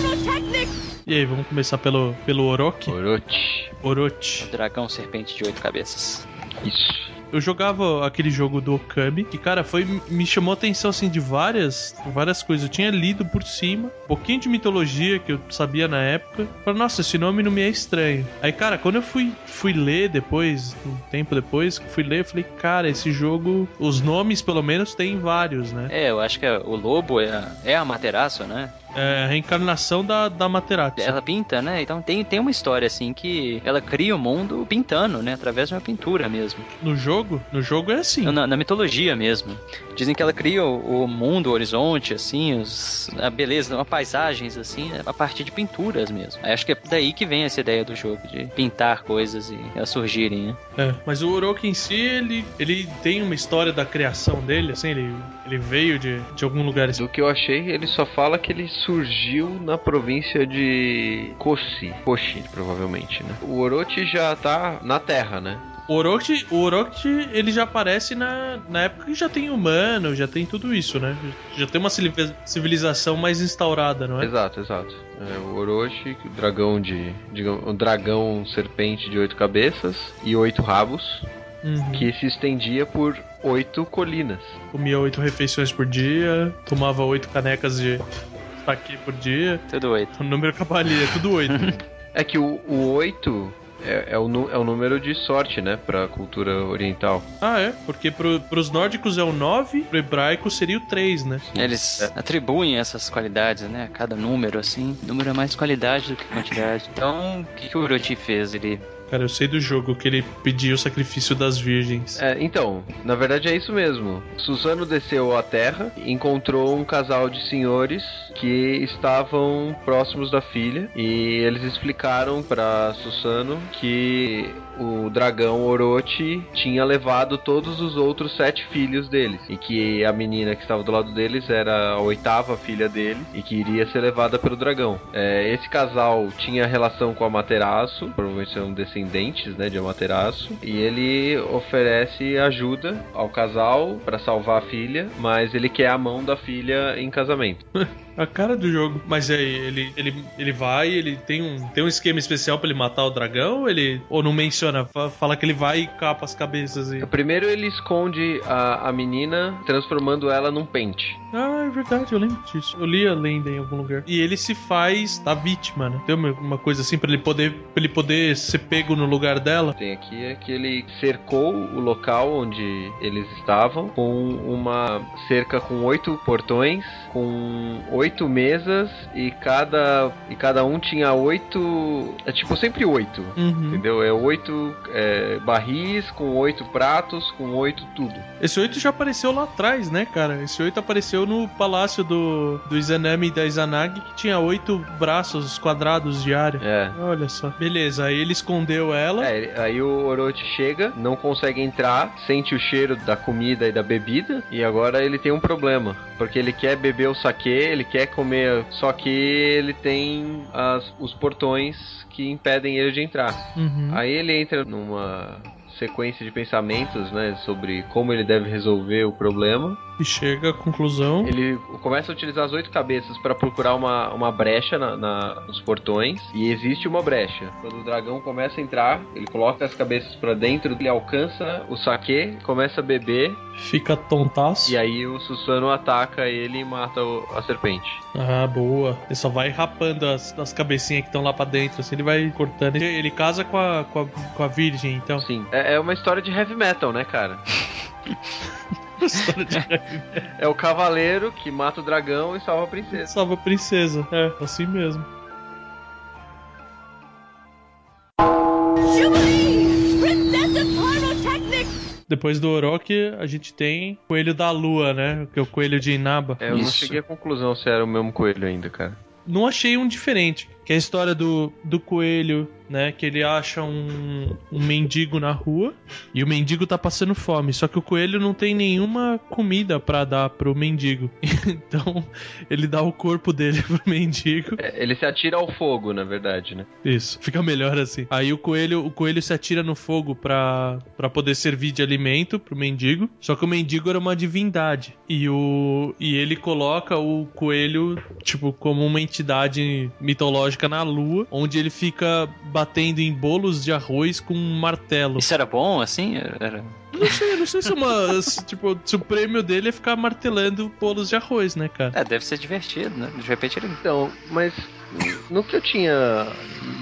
E aí, vamos começar pelo, pelo Orochi? Orochi. Orochi. Dragão serpente de oito cabeças. Isso. Eu jogava aquele jogo do Okami, que, cara, foi me chamou a atenção, assim, de várias, várias coisas. Eu tinha lido por cima, um pouquinho de mitologia que eu sabia na época. Falei, nossa, esse nome não me é estranho. Aí, cara, quando eu fui, fui ler depois, um tempo depois, que fui ler, eu falei, cara, esse jogo, os nomes, pelo menos, tem vários, né? É, eu acho que o lobo é a, é a Materaço, né? É a reencarnação da, da Materatsu. Ela pinta, né? Então tem, tem uma história assim que ela cria o mundo pintando, né? Através de uma pintura mesmo. No jogo? No jogo é assim. Na, na mitologia mesmo. Dizem que ela cria o, o mundo, o horizonte, assim, os, a beleza, uma paisagens, assim, né, a partir de pinturas mesmo. Aí acho que é daí que vem essa ideia do jogo, de pintar coisas e elas surgirem, né? É, mas o Orochi em si, ele, ele tem uma história da criação dele, assim, ele, ele veio de, de algum lugar. Do que eu achei, ele só fala que ele surgiu na província de Koshi. Koshi, provavelmente, né? O Orochi já tá na Terra, né? O Orochi, o Orochi, ele já aparece na, na época que já tem humano, já tem tudo isso, né? Já tem uma civili- civilização mais instaurada, não é? Exato, exato. É, o Orochi, o dragão de. digamos, um dragão serpente de oito cabeças e oito rabos, Uhum. que se estendia por oito colinas. Comia oito refeições por dia, tomava oito canecas de saque por dia. Tudo oito. O número cabalia, tudo oito. É que o, o oito é, é o, é o número de sorte, né? Pra cultura oriental. ah, é? Porque pro, pros nórdicos é o 9, pro hebraico seria o 3, né? Eles atribuem essas qualidades, né? A cada número, assim. Número é mais qualidade do que quantidade. Então, o que, que o Orochi fez? Ele Cara, eu sei do jogo que ele pediu o sacrifício das virgens. É, então, na verdade é isso mesmo. Susano desceu à terra, encontrou um casal de senhores que estavam próximos da filha e eles explicaram pra Susano que o dragão Orochi tinha levado todos os outros sete filhos deles e que a menina que estava do lado deles era a oitava filha dele e que iria ser levada pelo dragão. É, esse casal tinha relação com a Materaço, provavelmente são descendentes né, de Amaterasu, e ele oferece ajuda ao casal para salvar a filha, mas ele quer a mão da filha em casamento. A cara do jogo. Mas aí, ele, ele, ele vai, ele tem um, tem um esquema especial pra ele matar o dragão? Ele. Ou não menciona? Fa- Fala que ele vai e capa as cabeças e. Primeiro ele esconde a, a menina, transformando ela num pente. Ah, é verdade, eu lembro disso. Eu li a lenda em algum lugar. E ele se faz da vítima, né? Tem uma, uma coisa assim pra ele poder. pra ele poder ser pego no lugar dela. Tem aqui é que ele cercou o local onde eles estavam com uma cerca com oito portões, com oito mesas e cada e cada um tinha oito, é tipo sempre oito, Uhum. entendeu? É oito é, barris com oito pratos com oito tudo. Esse 8 já apareceu lá atrás, né, cara? Esse 8 apareceu no palácio do, do Izanami e da Izanagi, que tinha oito braços quadrados de área. É. Olha só. Beleza, aí ele escondeu ela. É, aí o Orochi chega, não consegue entrar, sente o cheiro da comida e da bebida, e agora ele tem um problema. Porque ele quer beber o saque, ele quer comer, só que ele tem as- os portões que impedem ele de entrar. Uhum. Aí ele entra numa sequência de pensamentos, né, sobre como ele deve resolver o problema. E chega à conclusão. Ele começa a utilizar as oito cabeças para procurar uma, uma brecha na, na- nos portões. E existe uma brecha. Quando o dragão começa a entrar, ele coloca as cabeças para dentro, ele alcança o saque, começa a beber. Fica tontaço. E aí o Susano ataca ele e mata o- a serpente. Ah, boa. Ele só vai rapando as, as cabecinhas que estão lá pra dentro, assim, ele vai cortando. Ele, ele casa com a, com a, com a virgem, então. Sim, é, é uma história de heavy metal, né, cara? História de É o cavaleiro que mata o dragão e salva a princesa. Salva a princesa. É, assim mesmo. Depois do Orochi, a gente tem o Coelho da Lua, né? Que é o Coelho de Inaba. É, eu não Isso. cheguei à conclusão se era o mesmo coelho ainda, cara. Não achei um diferente. Que é a história do, do coelho, né? Que ele acha um, um mendigo na rua e o mendigo tá passando fome. Só que o coelho não tem nenhuma comida pra dar pro mendigo. Então ele dá o corpo dele pro mendigo. É, ele se atira ao fogo, na verdade, né? Isso, fica melhor assim. Aí o coelho, o coelho se atira no fogo pra, pra poder servir de alimento pro mendigo. Só que o mendigo era uma divindade. E, o, e ele coloca o coelho, tipo, como uma entidade mitológica na lua, onde ele fica batendo em bolos de arroz com um martelo. Isso era bom, assim? Era... Não sei, não sei se é uma. se, tipo, se o prêmio dele é ficar martelando bolos de arroz, né, cara? É, deve ser divertido, né? De repente ele. Então, mas no que eu tinha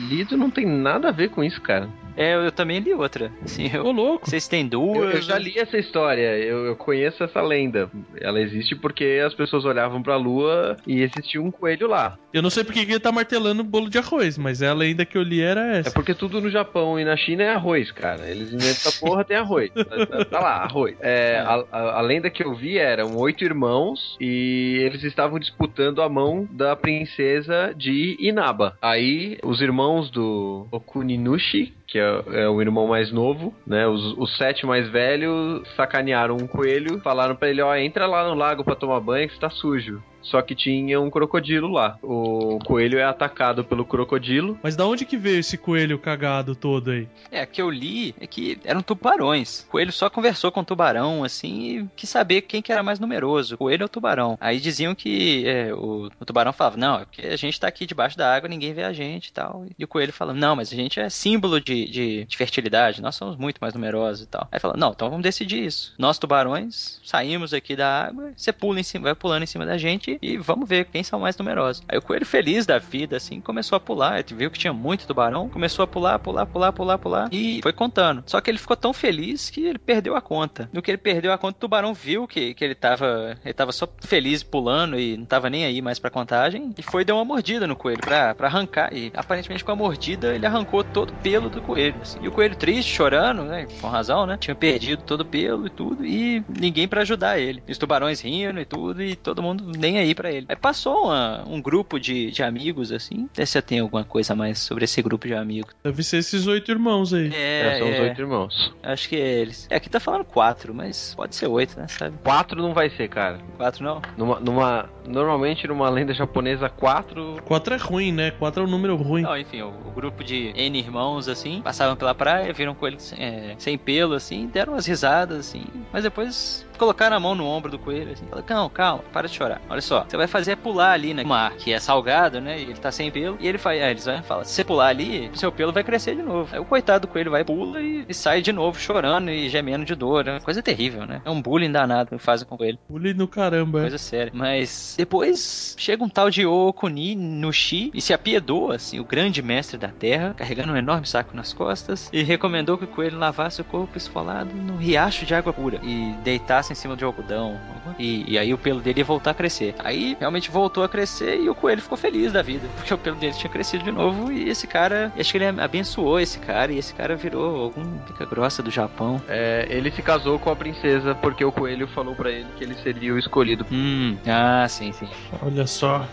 lido não tem nada a ver com isso, cara. É, eu, eu também li outra. Assim, eu... Ô, louco. Vocês têm Eu, duas. eu já li essa história, eu, eu conheço essa lenda. Ela existe porque as pessoas olhavam pra lua e existia um coelho lá. Eu não sei porque que ele tá martelando bolo de arroz, mas a lenda que eu li era É essa. porque tudo no Japão e na China é arroz, cara. Eles inventam essa porra, tem arroz. Tá- Tá lá, arroz. É, a, a- a lenda que eu vi eram oito irmãos e eles estavam disputando a mão da princesa de Inaba. Aí, os irmãos do Okuninushi, que é, é o irmão mais novo, né? Os, os sete mais velhos sacanearam um coelho, falaram pra ele, ó, entra lá no lago pra tomar banho que você tá sujo. Só que tinha um crocodilo lá. O coelho é atacado pelo crocodilo Mas da onde que veio esse coelho cagado todo aí? É, que eu li é que eram tubarões. O coelho só conversou com o tubarão, assim, e quis saber quem que era mais numeroso, o coelho ou o tubarão. Aí diziam que é, o, o tubarão falava, não, é porque a gente tá aqui debaixo da água, ninguém vê a gente e tal. E o coelho falava, não, mas a gente é símbolo de, de, de fertilidade, nós somos muito mais numerosos e tal. Aí fala, não, então vamos decidir isso. Nós, tubarões, saímos aqui da água, você pula em cima, vai pulando em cima da gente e vamos ver quem são mais numerosos. Aí o coelho feliz da vida, assim, começou a pular, viu que tinha muito tubarão, começou a pular, pular, pular, pular, pular e foi contando. Só que ele ficou tão feliz que ele perdeu a conta. No que ele perdeu a conta, o tubarão viu que, que ele tava ele tava só feliz pulando e não tava nem aí mais pra contagem e foi deu uma mordida no coelho pra, pra arrancar e aparentemente com a mordida ele arrancou todo o pelo do coelho. assim. E o coelho triste, chorando, né, com razão, né, tinha perdido todo o pelo e tudo e ninguém pra ajudar ele. E os tubarões rindo e tudo e todo mundo nem aí pra ele. Aí passou uma- um grupo de, de amigos assim. Vê se eu tenho alguma coisa a mais sobre esse grupo de amigos. Deve ser esses oito irmãos aí. É, É, são os é, oito irmãos. acho que é eles. É, aqui tá falando quatro, mas pode ser oito, né, sabe? Quatro não vai ser, cara. Quatro não? Numa, numa- normalmente numa lenda japonesa, quatro. Quatro é ruim, né? Quatro é um número ruim. Não, enfim, o, o grupo de N irmãos, assim, passavam pela praia, viram coelho é, sem pelo, assim, deram umas risadas, assim, mas depois colocaram a mão no ombro do coelho, assim, falaram, calma, calma, para de chorar. Olha só, você vai fazer é pular ali no mar, que é salgado, né, e ele tá sem pelo, e ele faz, aí eles vão falar, se você pular ali, seu pelo vai crescer de novo. Aí o coitado do coelho vai, pula e, e sai de novo chorando e gemendo de dor, é uma coisa terrível, né? É um bullying danado que fazem com o coelho. Pule no caramba. é. Coisa séria. Mas depois chega um tal de Okuni no Shi e se apiedou, assim, o grande mestre da terra, carregando um enorme saco nas costas, e recomendou que o coelho lavasse o corpo esfolado no riacho de água pura e deitasse em cima de algodão. E, e aí o pelo dele ia voltar a crescer. Aí realmente voltou a crescer e o coelho ficou feliz da vida, porque o pelo dele tinha crescido de novo e esse cara, acho que ele abençoou esse cara e esse cara virou algum pica grossa do Japão. É, ele se casou com a princesa porque o coelho falou pra ele que ele seria o escolhido. Hum, ah, sim, sim. Olha só.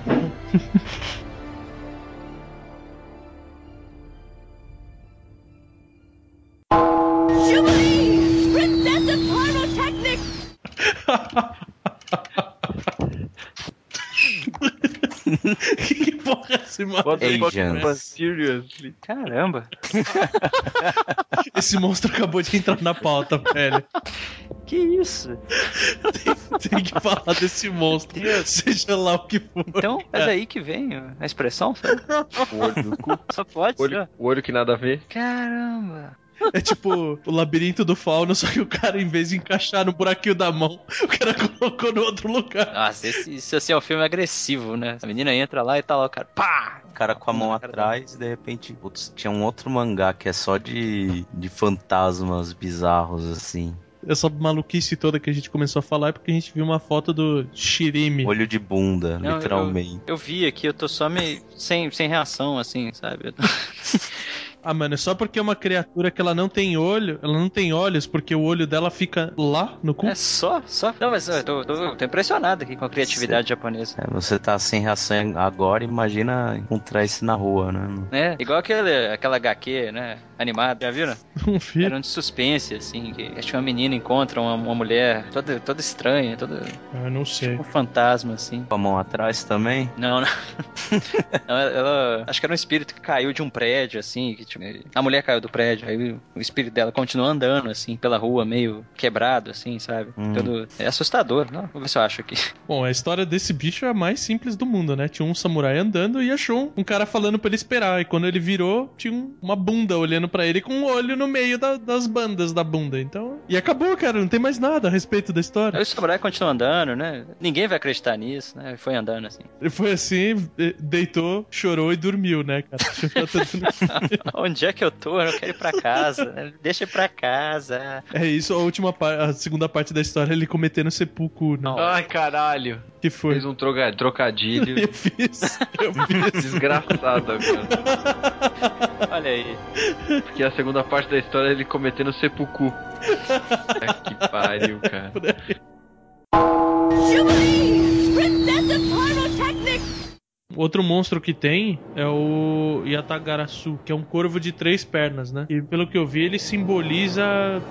Jubilee! Princess of Pyrotechnics! que porra é esse but seriously? Caramba. Esse monstro acabou de entrar na pauta, velho. Que isso? Tem que falar desse monstro, seja lá o que for. Então, é daí que vem a expressão, sabe? O olho do cu. Só pode O olho, ser. o olho que nada a ver. Caramba. É tipo o labirinto do fauno, só que o cara, em vez de encaixar no buraquinho da mão, o cara colocou no outro lugar. Nossa, esse, isso assim é um filme agressivo, né? A menina entra lá e tá lá o cara, pá! O cara com a mão Cara, atrás e de repente putz, tinha um outro mangá que é só de, de fantasmas bizarros assim. Essa maluquice toda que a gente começou a falar é porque a gente viu uma foto do Shirime. Olho de bunda, Não, literalmente. Eu vi aqui, eu tô só meio sem, sem reação, assim, sabe? Ah, mano, é só porque é uma criatura que ela não tem olho, ela não tem olhos, porque o olho dela fica lá no cu. É só, só. Não, mas eu tô, tô- tô impressionado aqui com a criatividade japonesa. É, você tá sem reação agora, imagina encontrar isso na rua, né? É, igual aquele, aquela HQ, né? Animada, já viram? Um filho. Era um de suspense, assim, que acho que uma menina encontra uma, uma mulher toda, toda estranha, toda Ah, eu não sei. um fantasma, assim. Com a mão atrás também. Não, não. Não, ela, ela- Acho que era um espírito que caiu de um prédio, assim. Que, tipo, a mulher caiu do prédio, aí o, o espírito dela continua andando, assim, pela rua, meio quebrado, assim, sabe? Hum. Todo... É assustador, não? Vou ver se eu acho aqui. Bom, a história desse bicho é a mais simples do mundo, né? Tinha um samurai andando e achou um cara falando pra ele esperar. E quando ele virou, tinha um- uma bunda olhando pra ele com um olho no meio da- das bandas da bunda. Então. E acabou, cara. Não tem mais nada a respeito da história. Aí o samurai continua andando, né? Ninguém vai acreditar nisso, né? Foi andando, assim. Ele foi assim, deitou, chorou e dormiu, né, cara? Onde é que eu tô? Eu não quero ir pra casa. né? Deixa eu ir pra casa. é isso, a última parte, a segunda parte da história, ele cometendo sepulcro, né? Não. Ai, caralho. Que foi? Fez um troga- trocadilho Eu fiz. Eu fiz. desgraçado, cara. Olha aí. Porque a segunda parte da história é ele cometendo seppuku. É que pariu, cara. Jubilee! Princess of! Outro monstro que tem é o Yatagarasu, que é um corvo de três pernas, né? E pelo que eu vi, ele simboliza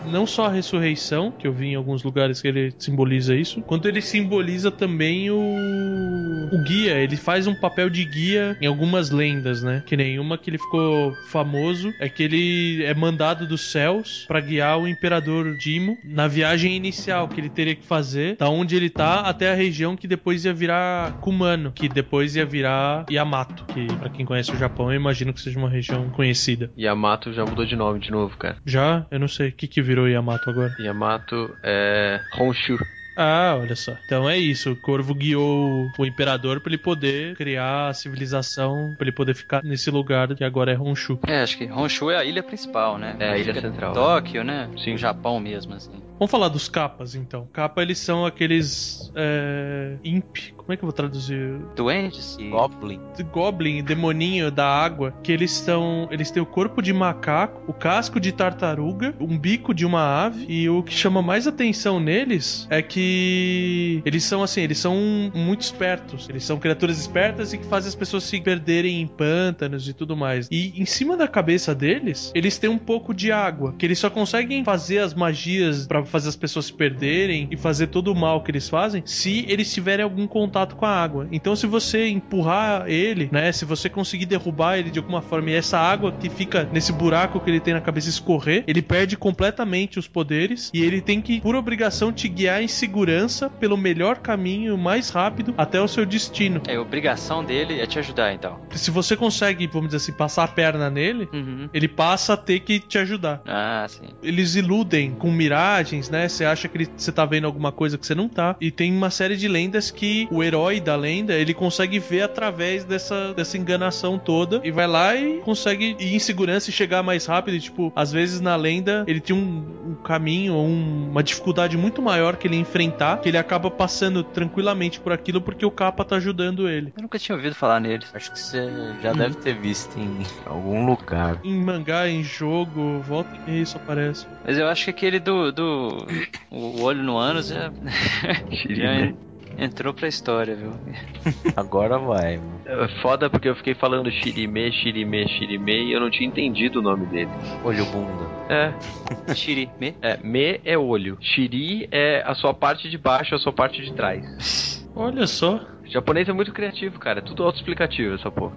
não só a ressurreição, que eu vi em alguns lugares que ele simboliza isso, quanto ele simboliza também o, o guia. Ele faz um papel de guia em algumas lendas, né? Que nenhuma que ele ficou famoso é que ele é mandado dos céus pra guiar o imperador Dimo na viagem inicial que ele teria que fazer, da onde ele tá até a região que depois ia virar Kumano, que depois ia virar Yamato, que pra quem conhece o Japão, eu imagino que seja uma região conhecida. Yamato já mudou de nome de novo, cara. Já, eu não sei o que que virou Yamato agora. Yamato é Honshu. Ah, olha só. Então é isso. O Corvo guiou o imperador pra ele poder criar a civilização, pra ele poder ficar nesse lugar que agora é Honshu. É, acho que Honshu é a ilha principal, né? É, a ilha Fica central. Tóquio, né? Sim. O Japão mesmo, assim. Vamos falar dos capas então. Capa eles são aqueles é, imp. Como é que eu vou traduzir? Duendes e... Goblin. Goblin, demoninho da água, que eles são, eles têm o corpo de macaco, o casco de tartaruga, um bico de uma ave e o que chama mais atenção neles é que eles são assim, eles são muito espertos, eles são criaturas espertas e que fazem as pessoas se perderem em pântanos e tudo mais. E em cima da cabeça deles, eles têm um pouco de água, que eles só conseguem fazer as magias pra fazer as pessoas se perderem e fazer todo o mal que eles fazem se eles tiverem algum contato com a água. Então, se você empurrar ele, né, se você conseguir derrubar ele de alguma forma e essa água que fica nesse buraco que ele tem na cabeça escorrer, ele perde completamente os poderes e ele tem que, por obrigação, te guiar em segurança pelo melhor caminho, mais rápido até o seu destino. É, a obrigação dele é te ajudar, então. Se você consegue, vamos dizer assim, passar a perna nele, Uhum. ele passa a ter que te ajudar. Ah, sim. Eles iludem com miragens, né? Você acha que ele- você tá vendo alguma coisa que você não tá. E tem uma série de lendas que o herói da lenda, ele consegue ver através dessa, dessa enganação toda. E vai lá e consegue ir em segurança e chegar mais rápido. E, tipo, às vezes na lenda ele tem um, um caminho ou um- uma dificuldade muito maior que ele ia enfrentar, que ele acaba passando tranquilamente por aquilo porque o capa tá ajudando ele. Eu nunca tinha ouvido falar neles. Acho que você já deve ter visto em algum lugar. Em mangá, em jogo, volta e isso aparece. Mas eu acho que aquele do. do o olho no ânus já, já Shirime. Entrou pra história, viu? Agora vai. mano. É foda porque eu fiquei falando Shirime, Shirime, Shirime e eu não tinha entendido o nome dele. Olho bunda. É, Shiri, me? é, me é olho. Shiri é a sua parte de baixo, a sua parte de trás. Olha só. O japonês é muito criativo, cara. É tudo autoexplicativo essa porra.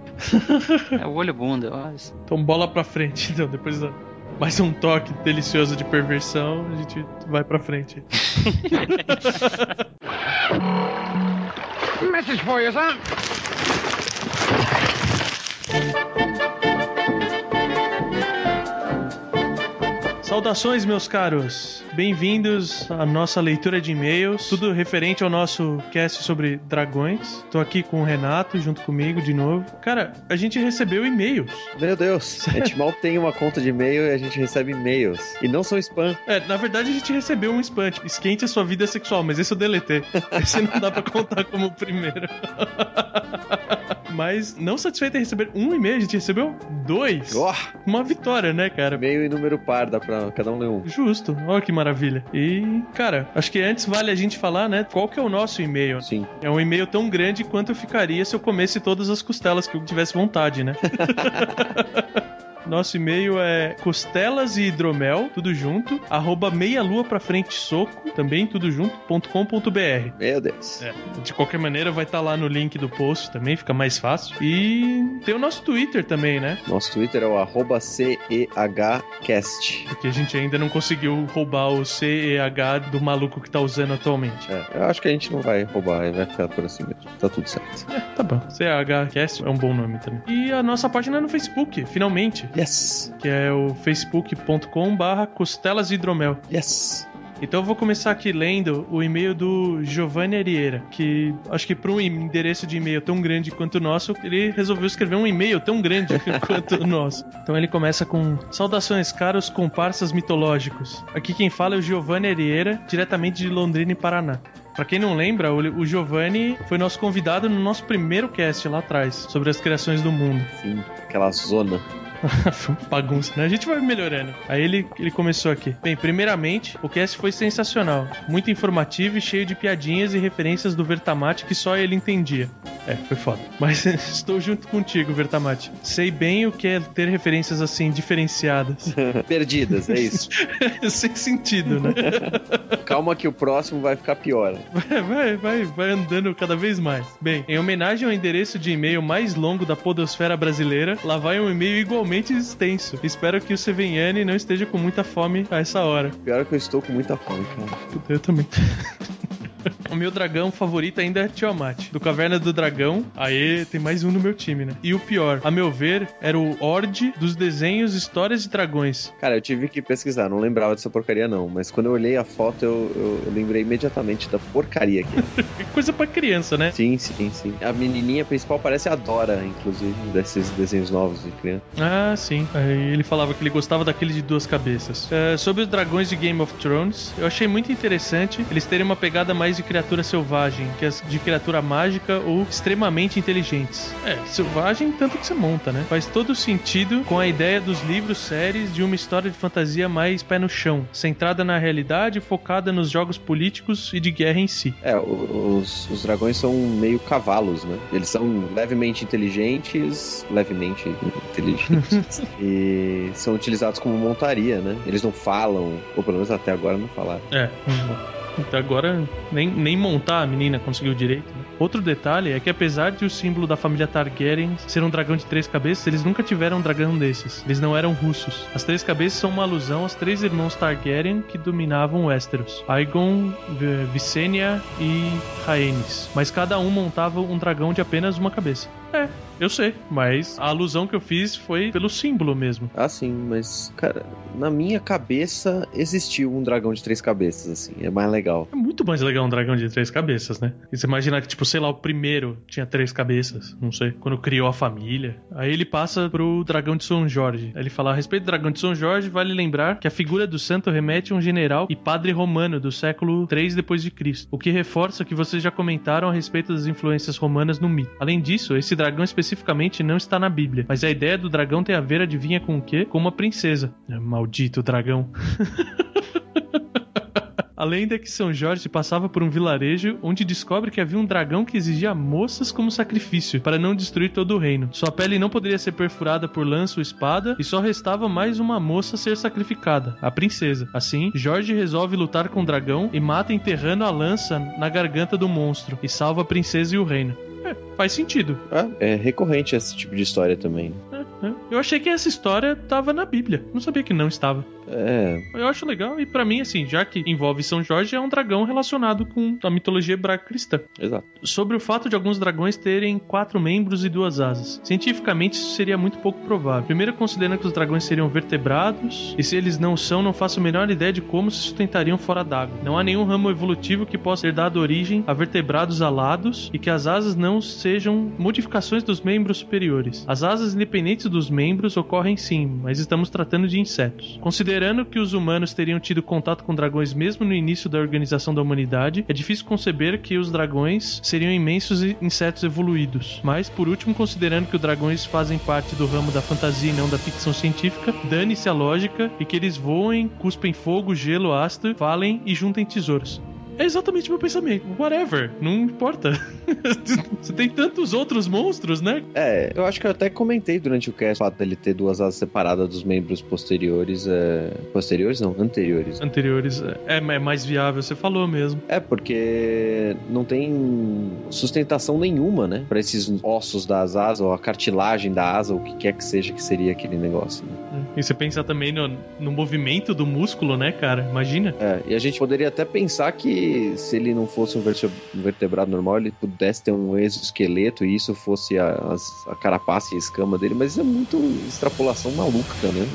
É o olho bunda, olha. Então bola pra frente, então, depois da- mais um toque delicioso de perversão, a gente vai pra frente. Message for you, son. Saudações, meus caros! Bem-vindos à nossa leitura de e-mails, tudo referente ao nosso cast sobre dragões. Tô aqui com o Renato, junto comigo de novo. Cara, a gente recebeu e-mails. Meu Deus, a gente mal tem uma conta de e-mail e a gente recebe e-mails. E não são spam. É, na verdade a gente recebeu um spam, tipo, esquente a sua vida sexual, mas esse eu deletei. Esse não dá pra contar como o primeiro. Mas não satisfeito em receber um e-mail, a gente recebeu dois. Ó, Uma vitória, né, cara? meio e número par, dá pra cada um ler um. Justo, olha que maravilha. E, cara, acho que antes vale a gente falar, né, qual que é o nosso e-mail. Sim. É um e-mail tão grande quanto eu ficaria se eu comesse todas as costelas que eu tivesse vontade, né? Nosso e-mail é costelas e hidromel, tudo junto, arroba meia lua pra frente soco, também tudo junto, ponto com ponto br. Meu Deus. É, de qualquer maneira vai estar lá no link do post também, fica mais fácil. E tem o nosso Twitter também, né? Nosso Twitter é o arroba CEHcast. Porque a gente ainda não conseguiu roubar o CEH do maluco que tá usando atualmente. É, eu acho que a gente não vai roubar, vai ficar por assim mesmo. Tá tudo certo. É, tá bom. CHCast é um bom nome também. E a nossa página é no Facebook, finalmente. Yes. Que é o facebook.com barra costelas hidromel. Yes. Então eu vou começar aqui lendo o e-mail do Giovanni Arieira, que acho que para um endereço de e-mail tão grande quanto o nosso, ele resolveu escrever um e-mail tão grande quanto o nosso. Então ele começa com: Saudações, caros comparsas mitológicos. Aqui quem fala é o Giovanni Arieira, diretamente de Londrina, e Paraná. Pra quem não lembra, o o Giovanni foi nosso convidado no nosso primeiro cast lá atrás, sobre as criações do mundo. Sim, aquela zona. Bagunça, né? A gente vai melhorando. Aí ele, ele começou aqui. Bem, primeiramente, o cast foi sensacional. Muito informativo e cheio de piadinhas e referências do Vertamati que só ele entendia. É, foi foda. Mas estou junto contigo, Vertamati. Sei bem o que é ter referências assim, diferenciadas. Perdidas, é isso. Sem sentido, né? Calma que o próximo vai ficar pior. Vai, vai, vai, vai andando cada vez mais. Bem, em homenagem ao endereço de e-mail mais longo da podosfera brasileira, lá vai um e-mail igualmente extenso. Espero que o Seveniani não esteja com muita fome a essa hora. Pior é que eu estou com muita fome, cara. Eu também. O meu dragão favorito ainda é Tiamat. Do Caverna do Dragão. Aê, tem mais um no meu time, né? E o pior, a meu ver, era o Ord dos desenhos Histórias de Dragões. Cara, eu tive que pesquisar, não lembrava dessa porcaria não, mas quando eu olhei a foto eu, eu- eu lembrei imediatamente da porcaria aqui. Que coisa pra criança, né? sim, sim, sim. A menininha principal parece a Dora, inclusive, desses desenhos novos de criança. Ah, sim. Aí ele falava que ele gostava daquele de duas cabeças. É, sobre os dragões de Game of Thrones, eu achei muito interessante eles terem uma pegada mais de criatura selvagem, que as de criatura mágica ou extremamente inteligentes. É, selvagem tanto que você monta, né? Faz todo sentido com a ideia dos livros, séries de uma história de fantasia mais pé no chão, centrada na realidade e focada nos jogos políticos e de guerra em si. É, os, os dragões são meio cavalos, né? Eles são levemente inteligentes, levemente inteligentes, e são utilizados como montaria, né? Eles não falam, ou pelo menos até agora não falaram. É, agora nem, nem montar a menina conseguiu direito. né? Outro detalhe é que apesar de o símbolo da família Targaryen ser um dragão de três cabeças, eles nunca tiveram um dragão desses. Eles não eram russos. As três cabeças são uma alusão aos três irmãos Targaryen que dominavam Westeros: Aegon, Visenya e Rhaenys. Mas cada um montava um dragão de apenas uma cabeça. É, eu sei, mas a alusão que eu fiz foi pelo símbolo mesmo. Ah, sim, mas, cara, na minha cabeça existiu um dragão de três cabeças, assim, é mais legal. É muito mais legal um dragão de três cabeças, né? E você imaginar que, tipo, sei lá, o primeiro tinha três cabeças, não sei, quando criou a família. Aí ele passa pro dragão de São Jorge. Aí ele fala: a respeito do dragão de São Jorge, vale lembrar que a figura do santo remete a um general e padre romano do século 3 depois de Cristo, o que reforça o que vocês já comentaram a respeito das influências romanas no mito. Além disso, esse dragão especificamente não está na Bíblia, mas a ideia do dragão tem a ver, adivinha com o quê? Com uma princesa. É, maldito dragão. A lenda é que São Jorge passava por um vilarejo onde descobre que havia um dragão que exigia moças como sacrifício para não destruir todo o reino. Sua pele não poderia ser perfurada por lança ou espada e só restava mais uma moça a ser sacrificada, a princesa. Assim, Jorge resolve lutar com o dragão e mata enterrando a lança na garganta do monstro e salva a princesa e o reino. Faz sentido. Ah, é recorrente esse tipo de história também. É, é. Eu achei que essa história estava na Bíblia. Não sabia que não estava. É, Eu acho legal e pra mim, assim, já que envolve São Jorge, é um dragão relacionado com a mitologia hebraico-cristã. exato. Sobre o fato de alguns dragões terem quatro membros e duas asas. Cientificamente, isso seria muito pouco provável. Primeiro, considerando que os dragões seriam vertebrados, e se eles não são, não faço a menor ideia de como se sustentariam fora d'água. Não há nenhum ramo evolutivo que possa ter dado origem a vertebrados alados e que as asas não sejam modificações dos membros superiores. As asas independentes dos membros ocorrem sim, mas estamos tratando de insetos. Considerando Considerando que os humanos teriam tido contato com dragões mesmo no início da organização da humanidade, é difícil conceber que os dragões seriam imensos insetos evoluídos. Mas, por último, considerando que os dragões fazem parte do ramo da fantasia e não da ficção científica, dane-se a lógica e que eles voem, cuspem fogo, gelo, ácido, falem e juntem tesouros. É exatamente o meu pensamento. Whatever, não importa. Você tem tantos outros monstros, né? É, eu acho que eu até comentei durante o cast o fato dele ter duas asas separadas dos membros posteriores. É... Posteriores não, anteriores. Anteriores é, é mais viável, você falou mesmo. É, porque não tem sustentação nenhuma, né? Pra esses ossos das asas, ou a cartilagem da asa, ou o que quer que seja que seria aquele negócio. Né? E você pensa também no, no movimento do músculo, né, cara? Imagina. É, e a gente poderia até pensar que se ele não fosse um vertebrado normal, ele pudesse ter um exoesqueleto e isso fosse a, a carapaça e a escama dele, mas é muito extrapolação maluca, né?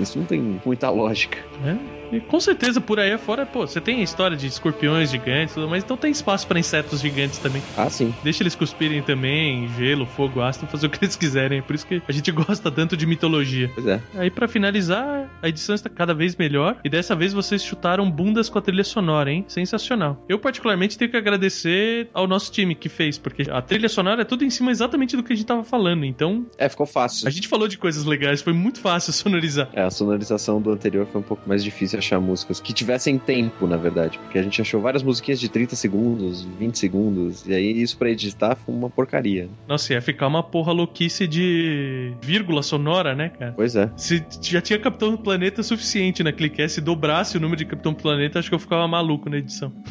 Isso não tem muita lógica. É? E com certeza por aí afora, pô, você tem a história de escorpiões gigantes, mas então tem espaço para insetos gigantes também. Ah, sim. Deixa eles cuspirem também, gelo, fogo, ácido, fazer o que eles quiserem. É por isso que a gente gosta tanto de mitologia. Pois é. Aí para finalizar, a edição está cada vez melhor e dessa vez vocês chutaram bundas com a trilha sonora, hein? Sensacional. Eu particularmente tenho que agradecer ao nosso time que fez, porque a trilha sonora é tudo em cima exatamente do que a gente tava falando, então... É, ficou fácil. A gente falou de coisas legais, foi muito fácil sonorizar. É, a sonorização do anterior foi um pouco mais difícil achar músicas que tivessem tempo, na verdade. Porque a gente achou várias musiquinhas de 30 segundos, 20 segundos. E aí isso pra editar foi uma porcaria. Nossa, ia ficar uma porra louquice de vírgula sonora, né, cara? Pois é. Se já tinha Capitão Planeta suficiente na Clique, se dobrasse o número de Capitão Planeta, acho que eu ficava maluco na edição.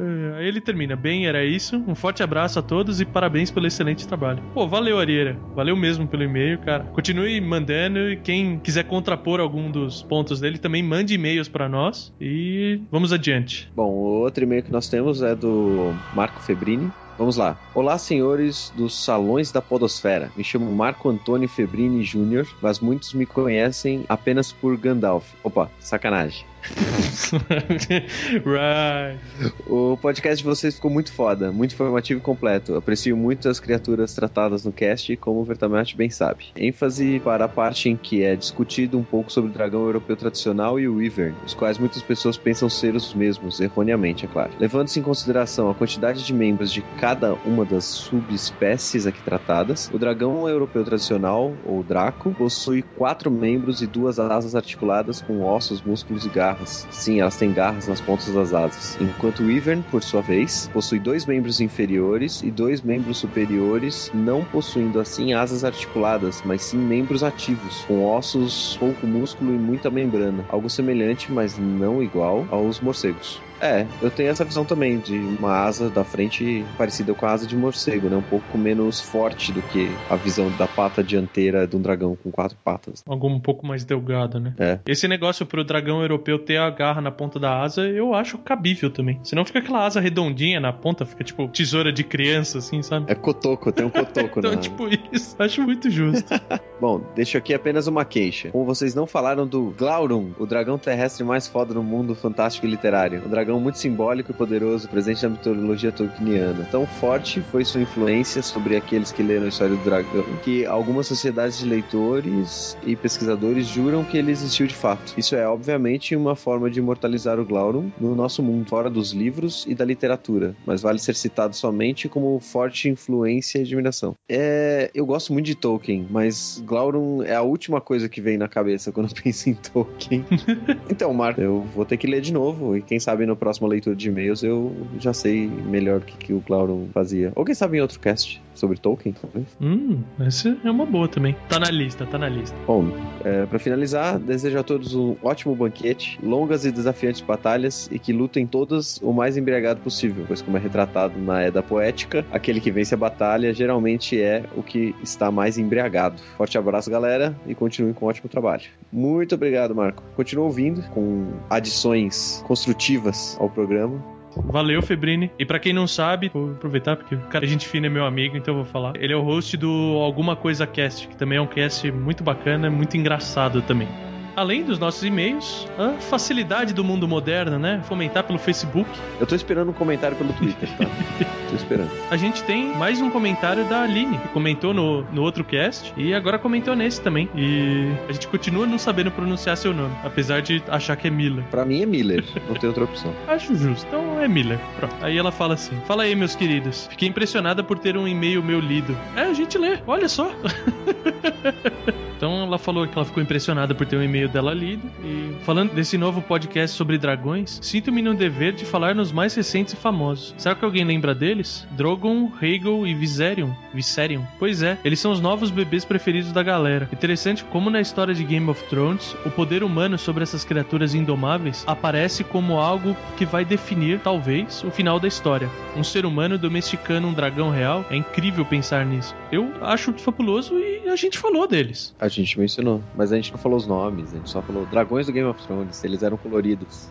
É, aí ele termina. Bem, era isso. Um forte abraço a todos e parabéns pelo excelente trabalho. Pô, valeu, Arieira. Valeu mesmo pelo e-mail, cara. Continue mandando e quem quiser contrapor algum dos pontos dele, também mande e-mails para nós e vamos adiante. Bom, o outro e-mail que nós temos é do Marco Febrini. Vamos lá. Olá, senhores dos salões da Podosfera. Me chamo Marco Antônio Febrini Jr., mas muitos me conhecem apenas por Gandalf. Opa, sacanagem. right. O podcast de vocês ficou muito foda, muito informativo e completo. Aprecio muito as criaturas tratadas no cast, como o Vertamate bem sabe. ênfase para a parte em que é discutido um pouco sobre o dragão europeu tradicional e o Wyvern, os quais muitas pessoas pensam ser os mesmos, erroneamente, é claro. Levando-se em consideração a quantidade de membros de cada uma das subespécies aqui tratadas, o dragão europeu tradicional, ou Draco, possui quatro membros e duas asas articuladas com ossos, músculos e garras garras. Sim, elas têm garras nas pontas das asas. Enquanto o Wyvern, por sua vez, possui dois membros inferiores e dois membros superiores, não possuindo assim asas articuladas, mas sim membros ativos, com ossos, pouco músculo e muita membrana. Algo semelhante, mas não igual, aos morcegos. É, eu tenho essa visão também de uma asa da frente parecida com a asa de morcego, né? Um pouco menos forte do que a visão da pata dianteira de um dragão com quatro patas. Algo um pouco mais delgado, né? É. Esse negócio pro dragão europeu ter a garra na ponta da asa, eu acho cabível também. Senão fica aquela asa redondinha na ponta, fica tipo tesoura de criança, assim, sabe? É cotoco, tem um cotoco, então, né? tipo isso. Acho muito justo. Bom, deixo aqui apenas uma queixa. Como vocês não falaram do Glaurung, o dragão terrestre mais foda no mundo fantástico e literário. Um dragão muito simbólico e poderoso, presente na mitologia tolkieniana. Tão forte foi sua influência sobre aqueles que leram a história do dragão, que algumas sociedades de leitores e pesquisadores juram que ele existiu de fato. Isso é, obviamente, uma forma de imortalizar o Glaurung no nosso mundo, fora dos livros e da literatura, mas vale ser citado somente como forte influência e admiração. É, eu gosto muito de Tolkien, mas Glaurung é a última coisa que vem na cabeça quando penso em Tolkien. então, Marco, eu vou ter que ler de novo e quem sabe no próximo leitura de e-mails eu já sei melhor o que, que o Clauron fazia. Ou quem sabe em outro cast sobre Tolkien, talvez. Hum, essa é uma boa também. Tá na lista, tá na lista. Bom, é, para finalizar, desejo a todos um ótimo banquete, longas e desafiantes batalhas e que lutem todas o mais embriagado possível, pois como é retratado na Edda Poética, aquele que vence a batalha geralmente é o que está mais embriagado. Forte abraço, galera, e continue com um ótimo trabalho. Muito obrigado, Marco. Continua ouvindo com adições construtivas ao programa. Valeu, Febrini. E para quem não sabe, vou aproveitar porque o cara, a gente fina é meu amigo, então eu vou falar. Ele é o host do Alguma Coisa Cast, que também é um cast muito bacana, muito engraçado também. Além dos nossos e-mails, a facilidade do mundo moderno, né? Fomentar pelo Facebook. Eu tô esperando um comentário pelo Twitter, tá? tô esperando. A gente tem mais um comentário da Aline, que comentou no, no outro cast e agora comentou nesse também. E a gente continua não sabendo pronunciar seu nome, apesar de achar que é Miller. Pra mim é Miller, não tem outra opção. Acho justo. Então é Miller. Pronto. Aí ela fala assim: Fala aí, meus queridos. Fiquei impressionada por ter um e-mail meu lido. É, a gente lê, olha só. Então ela falou que ela ficou impressionada por ter um e-mail dela lido. E falando desse novo podcast sobre dragões, sinto-me no dever de falar nos mais recentes e famosos. Será que alguém lembra deles? Drogon, Rhaegal e Viserion? Viserion? Pois é, eles são os novos bebês preferidos da galera. Interessante como na história de Game of Thrones, o poder humano sobre essas criaturas indomáveis aparece como algo que vai definir, talvez, o final da história. Um ser humano domesticando um dragão real, é incrível pensar nisso. Eu acho fabuloso e a gente falou deles. A gente mencionou, mas a gente não falou os nomes, a gente só falou dragões do Game of Thrones, eles eram coloridos.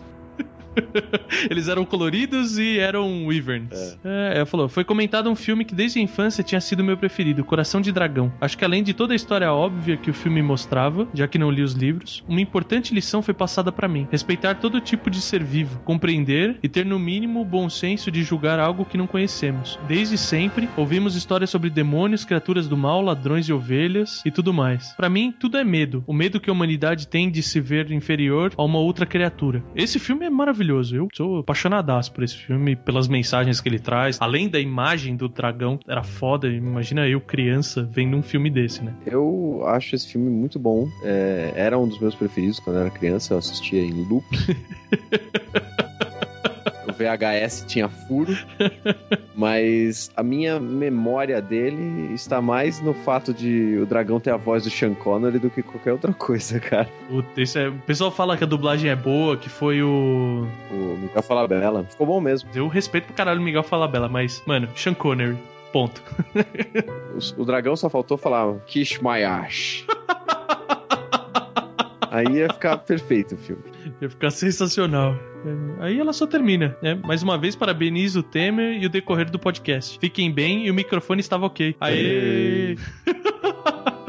Eles eram coloridos e eram wyverns. É. ela falou: foi comentado um filme que desde a infância tinha sido meu preferido, Coração de Dragão. Acho que além de toda a história óbvia que o filme mostrava, já que não li os livros, uma importante lição foi passada para mim: respeitar todo tipo de ser vivo, compreender e ter no mínimo o bom senso de julgar algo que não conhecemos. Desde sempre, ouvimos histórias sobre demônios, criaturas do mal, ladrões e ovelhas e tudo mais. Para mim, tudo é medo. O medo que a humanidade tem de se ver inferior a uma outra criatura. Esse filme é maravilhoso. Eu sou apaixonadaço por esse filme, pelas mensagens que ele traz. Além da imagem do dragão, era foda. Imagina eu, criança, vendo um filme desse, né? Eu acho esse filme muito bom. É, era um dos meus preferidos quando eu era criança, eu assistia em loop. VHS tinha furo, mas a minha memória dele está mais no fato de o dragão ter a voz do Sean Connery do que qualquer outra coisa, cara. Puta, isso é... O pessoal fala que a dublagem é boa, que foi o. O Miguel Falabella. Ficou bom mesmo. Eu respeito pro caralho o Miguel Falabella, mas, mano, Sean Connery. Ponto. O, o dragão só faltou falar Kish my ash. Aí ia ficar perfeito o filme. Ia ficar sensacional. Aí ela só termina, né? Mais uma vez, parabenizo o Temer e o decorrer do podcast. Fiquem bem e o microfone estava ok. Aê!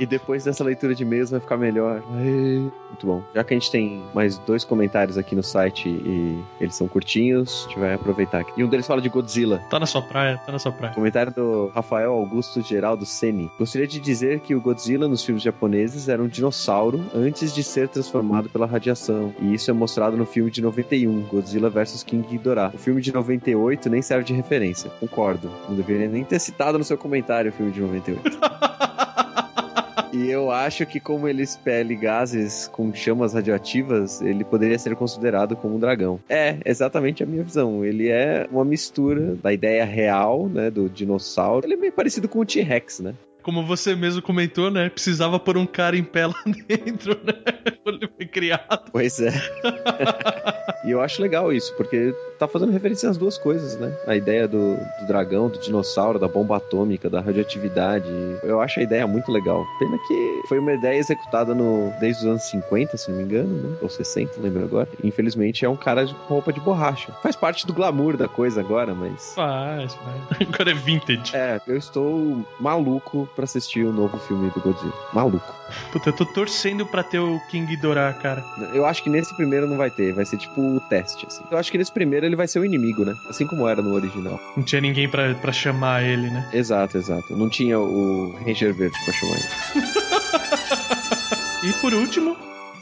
E depois dessa leitura de e-mails vai ficar melhor. Muito bom. Já que a gente tem mais dois comentários aqui no site e eles são curtinhos, a gente vai aproveitar aqui. E um deles fala de Godzilla. Tá na sua praia, tá na sua praia. Comentário do Rafael Augusto Geraldo Seni. Gostaria de dizer que o Godzilla nos filmes japoneses era um dinossauro antes de ser transformado pela radiação. E isso é mostrado no filme de 91, Godzilla vs King Ghidorah. O filme de 98 nem serve de referência. Concordo. Não deveria nem ter citado no seu comentário o filme de 98. E eu acho que como ele expele gases com chamas radioativas, ele poderia ser considerado como um dragão. É, exatamente a minha visão. Ele é uma mistura da ideia real, né, do dinossauro. Ele é meio parecido com o T-Rex, né? Como você mesmo comentou, né? Precisava pôr um cara em pé lá dentro, né? Quando ele foi criado. Pois é. e eu acho legal isso, porque tá fazendo referência às duas coisas, né? A ideia do, do dragão, do dinossauro, da bomba atômica, da radioatividade. Eu acho a ideia muito legal. Pena que foi uma ideia executada no, desde os anos 50, se não me engano, né? Ou 60, lembro agora. Infelizmente é um cara com roupa de borracha. Faz parte do glamour da coisa agora, mas. Faz, faz. Agora é vintage. É, eu estou maluco pra assistir o novo filme do Godzilla. Maluco. Puta, eu tô torcendo pra ter o King Ghidorah, cara. Eu acho que nesse primeiro não vai ter, vai ser tipo o teste, assim. Eu acho que nesse primeiro ele vai ser o inimigo, né? Assim como era no original. Não tinha ninguém pra, pra chamar ele, né? Exato, exato. Não tinha o Ranger Verde pra chamar ele. E por último,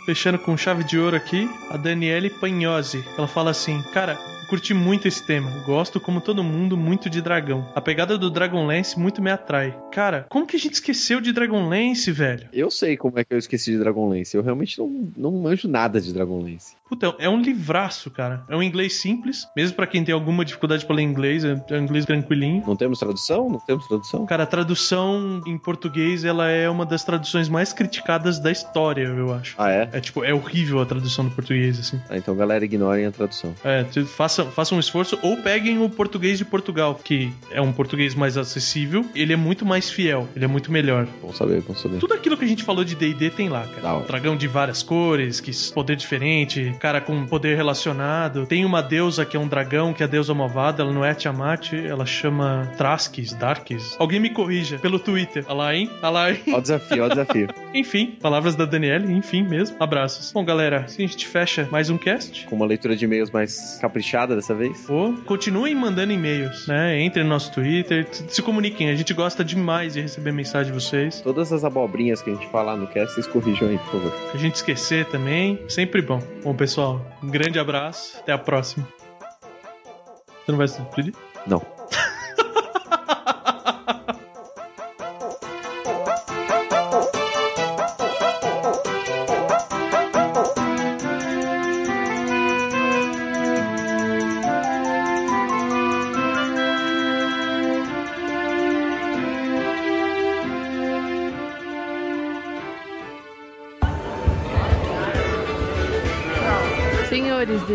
fechando com chave de ouro aqui, a Daniele Pagnosi. Ela fala assim: Cara, curti muito esse tema. Gosto, como todo mundo, muito de dragão. A pegada do Dragonlance muito me atrai. Cara, como que a gente esqueceu de Dragonlance, velho? Eu sei como é que eu esqueci de Dragonlance. Eu realmente não, não manjo nada de Dragonlance. Puta, é um livraço, cara. É um inglês simples, mesmo pra quem tem alguma dificuldade pra ler inglês, é é um inglês tranquilinho. Não temos tradução? Não temos tradução? Cara, a tradução em português, ela é uma das traduções mais criticadas da história, eu acho. Ah, é? É tipo, é horrível a tradução do português, assim. Ah, então galera, ignorem a tradução. É, faça façam, façam um esforço ou peguem o português de Portugal, que é um português mais acessível. Ele é muito mais fiel, ele é muito melhor. Bom saber, bom saber. Tudo aquilo que a gente falou de D&D tem lá, cara. Hora. Dragão de várias cores, que poder diferente, cara com poder relacionado. Tem uma deusa que é um dragão, que é a deusa malvada, ela não é a Tiamat, ela chama Traskis, Darkis. Alguém me corrija pelo Twitter. Olha lá, hein? Olha lá, hein? Ó o desafio, ó o desafio. Enfim, palavras da Daniele, enfim mesmo. Abraços. Bom, galera, assim a gente fecha mais um cast. Com uma leitura de e-mails mais caprichada dessa vez. Pô, continuem mandando e-mails, né? Entrem no nosso Twitter, se comuniquem. A gente gosta demais de receber mensagem de vocês. Todas as abobrinhas que a gente falar no cast, vocês corrijam aí, por favor. A gente esquecer também, sempre bom. Bom, pessoal, um grande abraço. Até a próxima. Você não vai se despedir? Não.